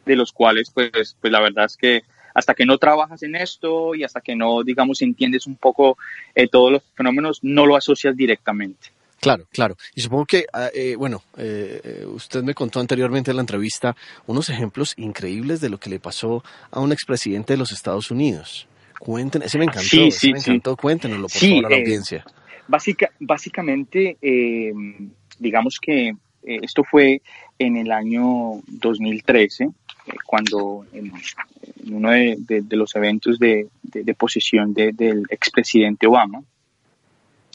S3: de los cuales, pues, pues la verdad es que hasta que no trabajas en esto y hasta que no, digamos, entiendes un poco eh, todos los fenómenos, no lo asocias directamente.
S2: Claro, claro. Y supongo que, ah, eh, bueno, eh, usted me contó anteriormente en la entrevista unos ejemplos increíbles de lo que le pasó a un expresidente de los Estados Unidos. Cuéntenos, ese me encantó, sí, sí, me encantó, cuéntenoslo por favor a la audiencia.
S3: Básicamente, digamos que esto fue en el año 2013, cuando en, uno de, los eventos de, posesión del expresidente Obama,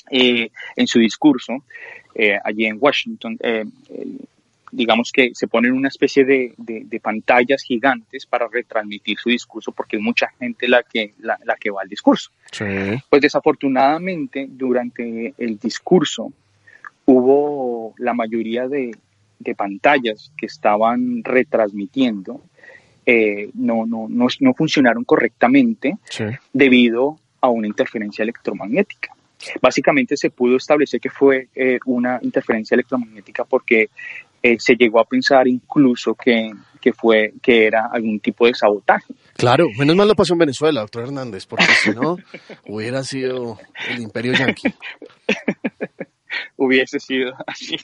S3: eh, en su discurso eh, allí en Washington, eh, digamos que se ponen una especie de, pantallas gigantes para retransmitir su discurso porque es mucha gente la que, la, que va al discurso. Pues desafortunadamente durante el discurso hubo la mayoría de, de pantallas que estaban retransmitiendo eh, no, no, no, no, funcionaron correctamente debido a una interferencia electromagnética. Básicamente se pudo establecer que fue eh, una interferencia electromagnética porque eh, se llegó a pensar incluso que, que, fue, que era algún tipo de sabotaje.
S2: Claro, menos mal lo pasó en Venezuela, doctor Hernández, porque si no hubiera sido el imperio yanqui.
S3: Hubiese sido así.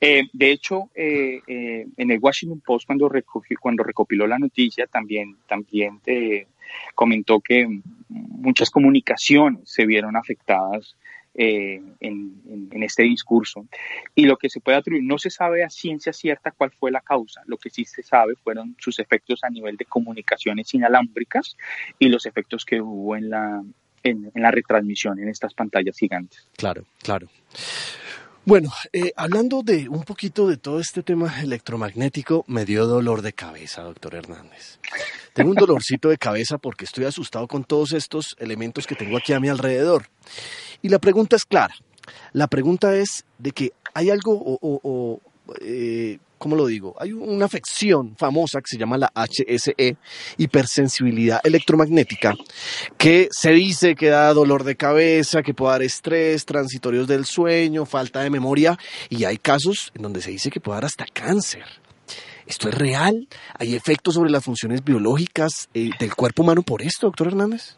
S3: Eh, de hecho, eh, eh, en el Washington Post, cuando, cuando recopiló la noticia, también, también te comentó que muchas comunicaciones se vieron afectadas en, este discurso. Y lo que se puede atribuir, no se sabe a ciencia cierta cuál fue la causa. Lo que sí se sabe fueron sus efectos a nivel de comunicaciones inalámbricas y los efectos que hubo en la, en la retransmisión en estas pantallas gigantes.
S2: Claro, claro. Bueno, eh, hablando de un poquito de todo este tema electromagnético, me dio dolor de cabeza, doctor Hernández. Tengo un dolorcito de cabeza porque estoy asustado con todos estos elementos que tengo aquí a mi alrededor. Y la pregunta es clara. La pregunta es de que hay algo o, eh, ¿cómo lo digo? Hay una afección famosa que se llama la HSE, hipersensibilidad electromagnética, que se dice que da dolor de cabeza, que puede dar estrés, transitorios del sueño, falta de memoria, y hay casos en donde se dice que puede dar hasta cáncer. ¿Esto es real? ¿Hay efectos sobre las funciones biológicas eh, del cuerpo humano por esto, doctor Hernández?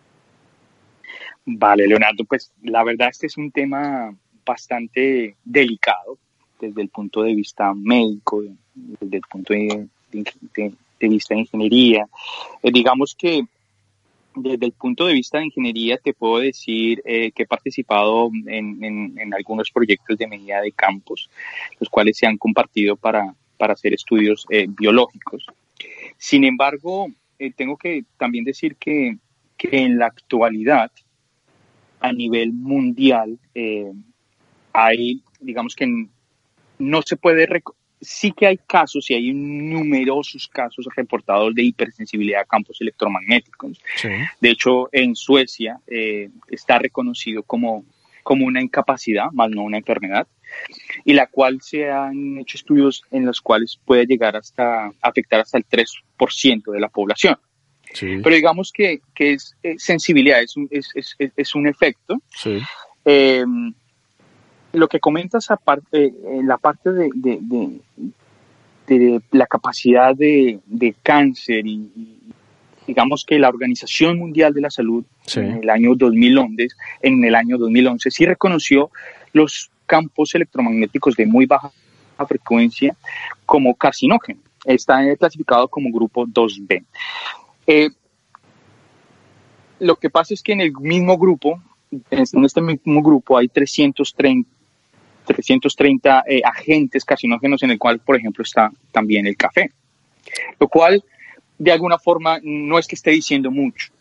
S3: Vale, Leonardo, pues la verdad este es un tema bastante delicado desde el punto de vista médico, desde el punto de, vista de ingeniería. Eh, digamos que desde el punto de vista de ingeniería te puedo decir eh, que he participado en, algunos proyectos de medida de campos, los cuales se han compartido para, hacer estudios eh, biológicos. Sin embargo, tengo que también decir que, que, en la actualidad, a nivel mundial, hay, digamos que en, no se puede, sí que hay casos y hay numerosos casos reportados de hipersensibilidad a campos electromagnéticos. De hecho, en Suecia eh, está reconocido como, como una incapacidad, más no una enfermedad, y la cual se han hecho estudios en los cuales puede llegar hasta afectar hasta el 3% de la población. Pero digamos que, es, sensibilidad, es un, es, es, es un efecto. Eh, lo que comentas aparte, en la parte de, de, la capacidad de, cáncer y, digamos que la Organización Mundial de la Salud en el año 2011, en el año 2011 sí reconoció los campos electromagnéticos de muy baja frecuencia como carcinógeno. Está clasificado como grupo 2B. Eh, lo que pasa es que en el mismo grupo, en este mismo grupo hay 330 330 eh, agentes carcinógenos en el cual, por ejemplo, está también el café. Lo cual, de alguna forma, no es que esté diciendo mucho.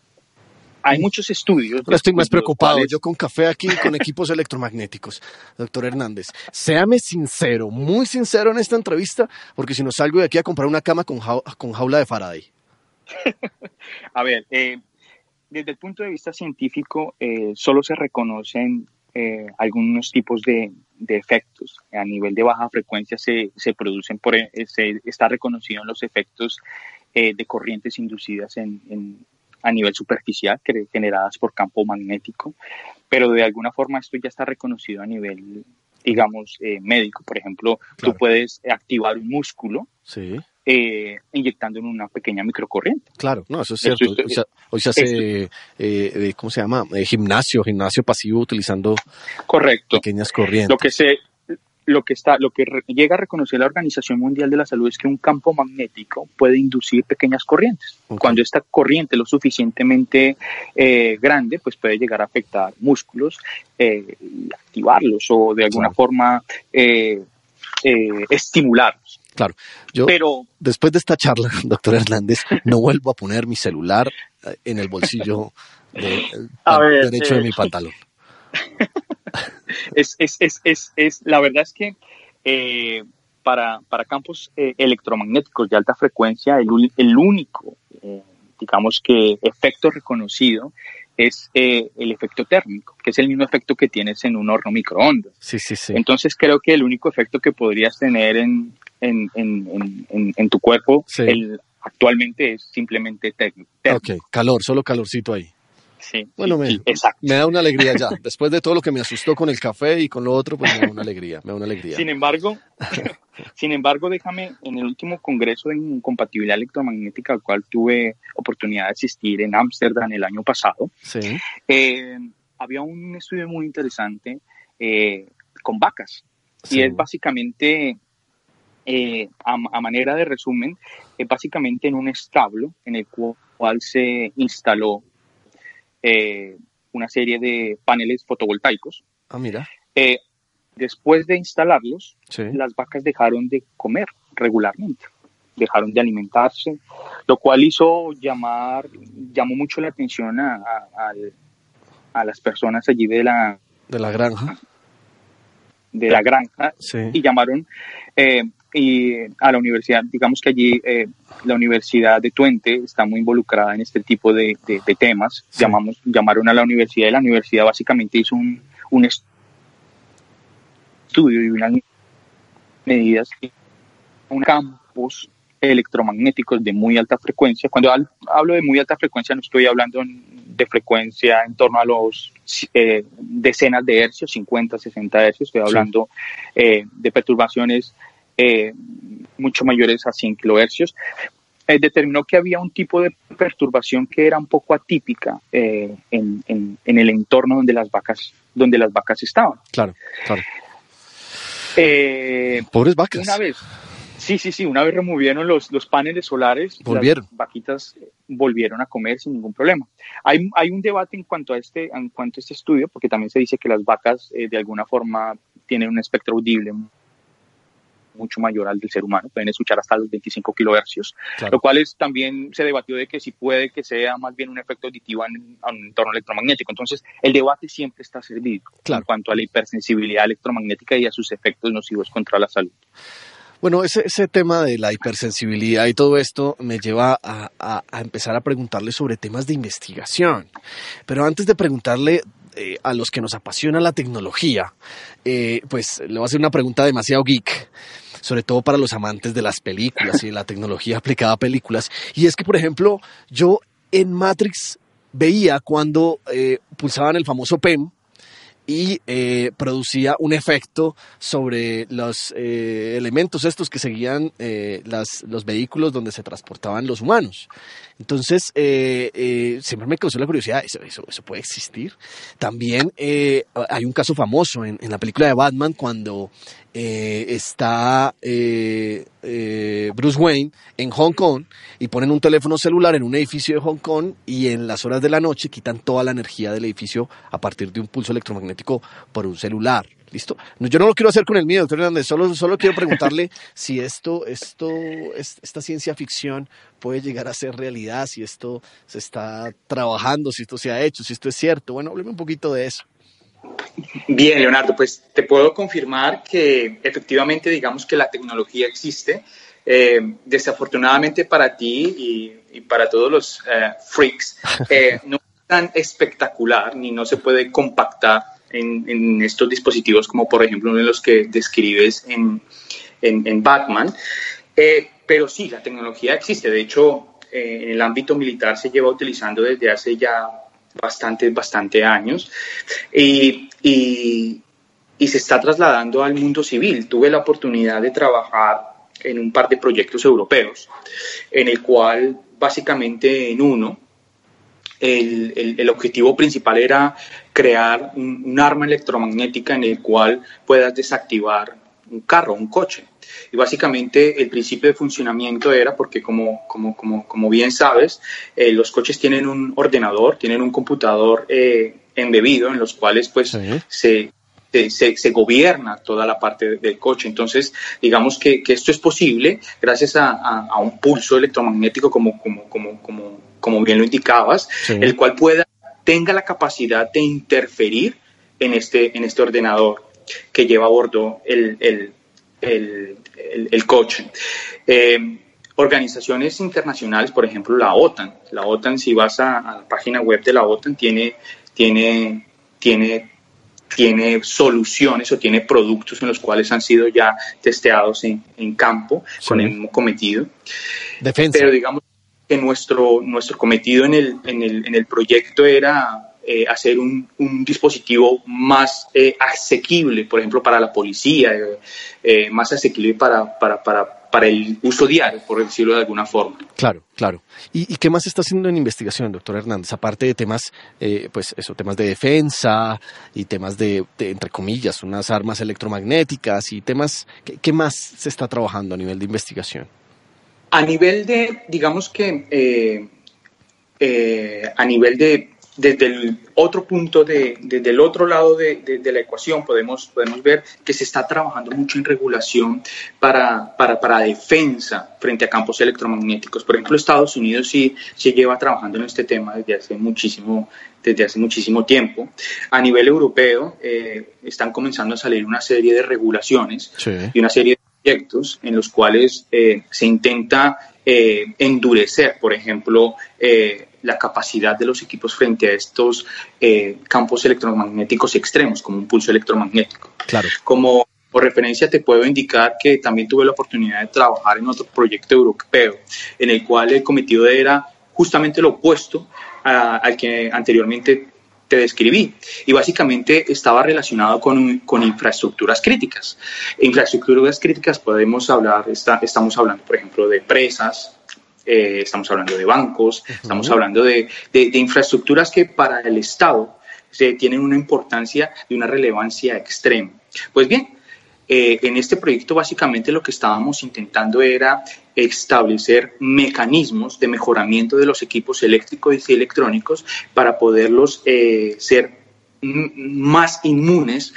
S3: hay muchos estudios.
S2: Ahora estoy más preocupado.
S3: cuales-
S2: Yo con café aquí con equipos electromagnéticos. Doctor Hernández, séame sincero, muy sincero en esta entrevista, porque si no salgo de aquí a comprar una cama con, con jaula de Faraday.
S3: A ver, eh, desde el punto de vista científico, eh, solo se reconocen eh, algunos tipos de, de efectos. A nivel de baja frecuencia se, se producen, por, e- se, está reconocido los efectos eh, de corrientes inducidas en, a nivel superficial, generadas por campo magnético, pero de alguna forma esto ya está reconocido a nivel, digamos, eh, médico. Por ejemplo,
S2: Claro.
S3: tú puedes activar un músculo
S2: Sí,
S3: eh, inyectando en una pequeña microcorriente.
S2: claro, no, eso es cierto.
S3: esto-
S2: Hoy se, hoy se hace, eh, eh, ¿cómo se llama? Eh, gimnasio, gimnasio pasivo utilizando
S3: Correcto.
S2: pequeñas corrientes.
S3: Lo que se lo que está lo que llega a reconocer la Organización Mundial de la Salud es que un campo magnético puede inducir pequeñas corrientes. Cuando esta corriente es lo suficientemente eh, grande, pues puede llegar a afectar músculos eh, y activarlos o de alguna
S2: Claro.
S3: forma eh, eh, estimularlos.
S2: Claro, yo
S3: Pero
S2: después de esta charla, doctor Hernández, no vuelvo a poner mi celular en el bolsillo de-
S3: A
S2: pan-
S3: ver,
S2: derecho de mi pantalón.
S3: es, es, es, es, es- la verdad es que eh, para, para campos eh, electromagnéticos de alta frecuencia, el, el único, eh, digamos que efecto reconocido es eh, el efecto térmico, que es el mismo efecto que tienes en un horno microondas.
S2: Sí, sí, sí.
S3: Entonces creo que el único efecto que podrías tener en, en, en, en, tu cuerpo el, actualmente es simplemente térmico.
S2: Ok, calor, solo calorcito ahí.
S3: Sí,
S2: Bueno, me,
S3: sí, exacto.
S2: me da una alegría ya. Después de todo lo que me asustó con el café y con lo otro, pues me da una alegría, me da una alegría.
S3: Sin embargo, sin embargo, déjame, en el último congreso de incompatibilidad electromagnética al cual tuve oportunidad de asistir en Ámsterdam el año pasado,
S2: Sí,
S3: eh, había un estudio muy interesante eh, con vacas.
S2: sí.
S3: Y es básicamente, eh, a, a manera de resumen, es básicamente en un establo en el cual se instaló eh, una serie de paneles fotovoltaicos.
S2: Ah, mira.
S3: Eh, después de instalarlos,
S2: Sí.
S3: las vacas dejaron de comer regularmente, dejaron de alimentarse, lo cual hizo llamar, llamó mucho la atención a, a las personas allí de la,
S2: De la granja.
S3: de la granja
S2: Sí.
S3: y llamaron eh, y a la universidad, digamos que allí eh, la Universidad de Twente está muy involucrada en este tipo de, de- de temas,
S2: Sí.
S3: llamamos, llamaron a la universidad y la universidad básicamente hizo un, un estudio y unas medidas, un campos electromagnéticos de muy alta frecuencia. Cuando hab- hablo de muy alta frecuencia no estoy hablando de frecuencia en torno a los eh, decenas de hercios, 50, 60 hercios, estoy hablando eh, de perturbaciones eh, mucho mayores a 100 kilohercios. Eh, determinó que había un tipo de perturbación que era un poco atípica eh, en, en- en el entorno donde las vacas donde las vacas estaban.
S2: Claro, claro.
S3: Eh,
S2: Pobres vacas.
S3: una vez, sí, sí, sí, una vez removieron los, los paneles solares,
S2: Volvieron.
S3: las vaquitas eh, volvieron a comer sin ningún problema. Hay, hay un debate en cuanto a este, en cuanto a este estudio, porque también se dice que las vacas eh, de alguna forma tienen un espectro audible mucho mayor al del ser humano, pueden escuchar hasta los 25 kilohercios,
S2: Claro.
S3: lo cual es, también se debatió de que si puede que sea más bien un efecto auditivo en, en un entorno electromagnético. Entonces, el debate siempre está servido
S2: Claro.
S3: en cuanto a la hipersensibilidad electromagnética y a sus efectos nocivos contra la salud.
S2: Bueno, ese, ese tema de la hipersensibilidad y todo esto me lleva a, a- a empezar a preguntarle sobre temas de investigación. Pero antes de preguntarle eh, a los que nos apasiona la tecnología, eh, pues le voy a hacer una pregunta demasiado geek, sobre todo para los amantes de las películas y de la tecnología aplicada a películas. Y es que, por ejemplo, yo en Matrix veía cuando eh, pulsaban el famoso PEM, y eh, producía un efecto sobre los eh, elementos estos que seguían las, los vehículos donde se transportaban los humanos. Entonces, siempre me causó la curiosidad, ¿eso, eso, eso puede existir? También hay un caso famoso en, en la película de Batman cuando eh, está eh, eh, Bruce Wayne en Hong Kong y ponen un teléfono celular en un edificio de Hong Kong y en las horas de la noche quitan toda la energía del edificio a partir de un pulso electromagnético por un celular. ¿Listo? yo no lo quiero hacer con el mío, doctor Hernández, solo, solo quiero preguntarle si esto, esto, esta ciencia ficción puede llegar a ser realidad, si esto se está trabajando, si esto se ha hecho, si esto es cierto. Bueno, hábleme un poquito de eso.
S3: Bien, Leonardo, pues te puedo confirmar que efectivamente digamos que la tecnología existe. Eh, desafortunadamente para ti y, para todos los eh, freaks, eh, no es tan espectacular ni no se puede compactar en, estos dispositivos como por ejemplo uno de los que describes en, en Batman. pero sí, la tecnología existe. De hecho, en el ámbito militar se lleva utilizando desde hace ya bastante, bastante años y, y, se está trasladando al mundo civil. Tuve la oportunidad de trabajar en un par de proyectos europeos, en el cual básicamente en uno el, el, objetivo principal era crear un, arma electromagnética en el cual puedas desactivar un carro, un coche. Y básicamente el principio de funcionamiento era porque, como, como, como, como bien sabes, eh, los coches tienen un ordenador, tienen un computador eh, embebido en los cuales pues se, se, se, gobierna toda la parte del coche. Entonces, digamos que, que esto es posible gracias a, a, un pulso electromagnético, como, como, como, como, como bien lo indicabas, el cual pueda, tenga la capacidad de interferir en este, en este ordenador que lleva a bordo el, el, el, el coche. Eh, organizaciones internacionales, por ejemplo la OTAN, la OTAN si vas a, la página web de la OTAN tiene, tiene, tiene, tiene soluciones o tiene productos en los cuales han sido ya testeados en, en campo con el mismo cometido.
S2: Defensa.
S3: Pero digamos que nuestro, nuestro cometido en el, en el, en el proyecto era eh, hacer un, un, dispositivo más eh, asequible, por ejemplo, para la policía, eh, más asequible para, para, para, para, el uso diario, por decirlo de alguna forma.
S2: Claro, claro. ¿Y, qué más está haciendo en investigación, doctor Hernández? Aparte de temas, pues eso, temas de defensa y temas de, entre comillas, unas armas electromagnéticas y temas, ¿qué, ¿qué, más se está trabajando a nivel de investigación?
S3: A nivel de, digamos que, a nivel de desde el otro punto, de, desde el otro lado de, la ecuación, podemos, podemos ver que se está trabajando mucho en regulación para, para, para, defensa frente a campos electromagnéticos. Por ejemplo, Estados Unidos sí se lleva trabajando en este tema desde hace muchísimo, desde hace muchísimo tiempo. A nivel europeo eh, están comenzando a salir una serie de regulaciones y una serie de proyectos en los cuales eh, se intenta eh, endurecer, por ejemplo, la capacidad de los equipos frente a estos eh, campos electromagnéticos extremos, como un pulso electromagnético.
S2: Claro.
S3: Como por referencia te puedo indicar que también tuve la oportunidad de trabajar en otro proyecto europeo, en el cual el cometido era justamente lo opuesto al que anteriormente te describí. Y básicamente estaba relacionado con, con infraestructuras críticas. Infraestructuras críticas podemos hablar, está, estamos hablando, por ejemplo, de presas, eh, estamos hablando de bancos, estamos hablando de, infraestructuras que para el Estado se tienen una importancia y una relevancia extrema. Pues bien, eh, en este proyecto básicamente lo que estábamos intentando era establecer mecanismos de mejoramiento de los equipos eléctricos y electrónicos para poderlos eh, ser más inmunes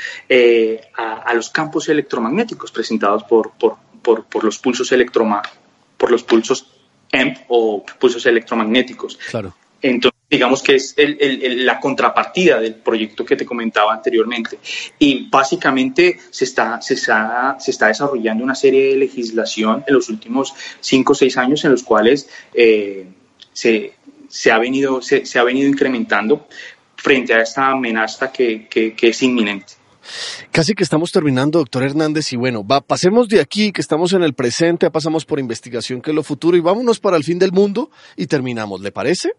S3: a, los campos electromagnéticos presentados por, por, por los pulsos electromagnéticos por los pulsos O pulsos electromagnéticos.
S2: Claro.
S3: Entonces, digamos que es la contrapartida del proyecto que te comentaba anteriormente. Y básicamente se está, se está, se está desarrollando una serie de legislación en los últimos cinco o seis años en los cuales eh, se, se, ha venido, se, se, ha venido incrementando frente a esta amenaza que, que, que es inminente.
S2: Casi que estamos terminando, doctor Hernández, y bueno, va, pasemos de aquí, que estamos en el presente, pasamos por investigación, que es lo futuro, y vámonos para el fin del mundo y terminamos, ¿le parece?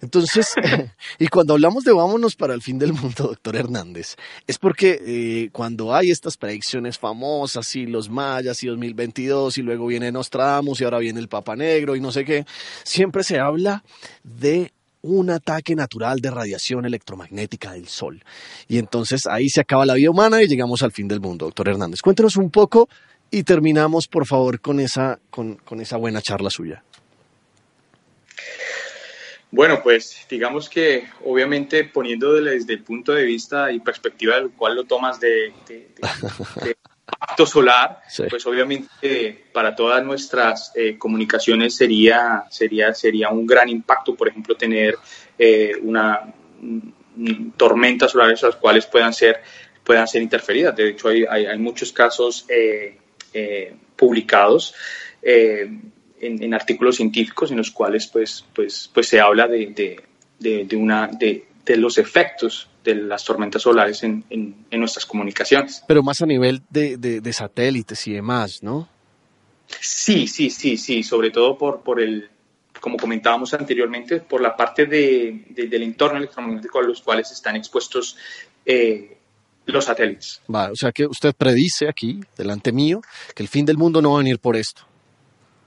S2: Entonces, y cuando hablamos de vámonos para el fin del mundo, doctor Hernández, es porque eh, cuando hay estas predicciones famosas, y los mayas y 2022, y luego viene Nostradamus y ahora viene el Papa Negro y no sé qué, siempre se habla de un ataque natural de radiación electromagnética del Sol. Y entonces ahí se acaba la vida humana y llegamos al fin del mundo, doctor Hernández. Cuéntenos un poco y terminamos, por favor, con esa, con, esa buena charla suya.
S3: Bueno, pues digamos que obviamente poniendo desde el punto de vista y perspectiva del cual lo tomas de, acto solar, pues obviamente para todas nuestras eh, comunicaciones sería, sería, sería un gran impacto, por ejemplo, tener eh, una tormentas solares las cuales puedan ser, puedan ser interferidas. De hecho, hay, hay, muchos casos eh, publicados en, artículos científicos en los cuales pues, pues, pues se habla de, de, una, de, de, los efectos de las tormentas solares en, en, nuestras comunicaciones.
S2: Pero más a nivel de, satélites y demás, ¿no?
S3: Sí, sí, sí, sí, sobre todo por, por el, como comentábamos anteriormente, por la parte de, del entorno electromagnético a los cuales están expuestos eh, los satélites.
S2: o sea que usted predice aquí, delante mío, que el fin del mundo no va a venir por esto.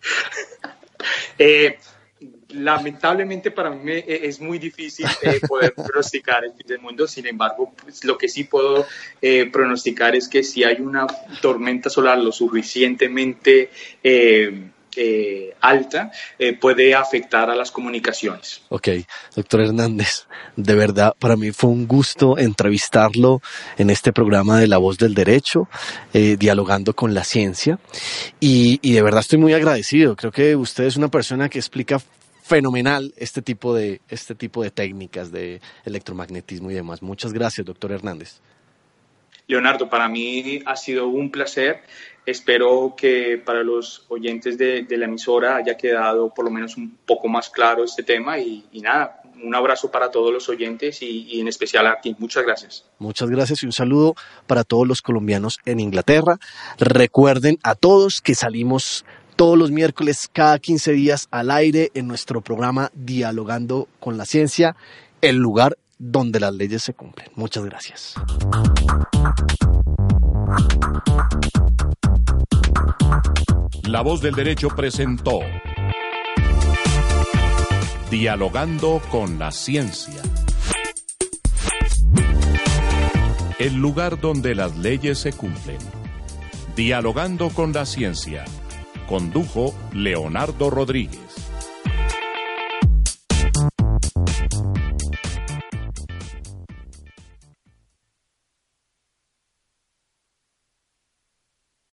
S3: Eh, lamentablemente para mí es muy difícil eh, poder pronosticar el fin del mundo, sin embargo, pues, lo que sí puedo eh, pronosticar es que si hay una tormenta solar lo suficientemente eh, alta eh, puede afectar a las comunicaciones.
S2: Ok, doctor Hernández, de verdad para mí fue un gusto entrevistarlo en este programa de La Voz del Derecho, eh, dialogando con la ciencia y, y de verdad estoy muy agradecido. Creo que usted es una persona que explica fenomenal este tipo de este tipo de técnicas de electromagnetismo y demás. Muchas gracias, doctor Hernández.
S3: Leonardo, para mí ha sido un placer. Espero que para los oyentes de, la emisora haya quedado por lo menos un poco más claro este tema y, nada, un abrazo para todos los oyentes y, y, en especial a ti. Muchas gracias.
S2: Muchas gracias y un saludo para todos los colombianos en Inglaterra. Recuerden a todos que salimos todos los miércoles cada 15 días al aire en nuestro programa Dialogando con la Ciencia, el lugar donde las leyes se cumplen. Muchas gracias.
S1: La voz del derecho presentó Dialogando con la ciencia. El lugar donde las leyes se cumplen. Dialogando con la ciencia. Condujo Leonardo Rodríguez.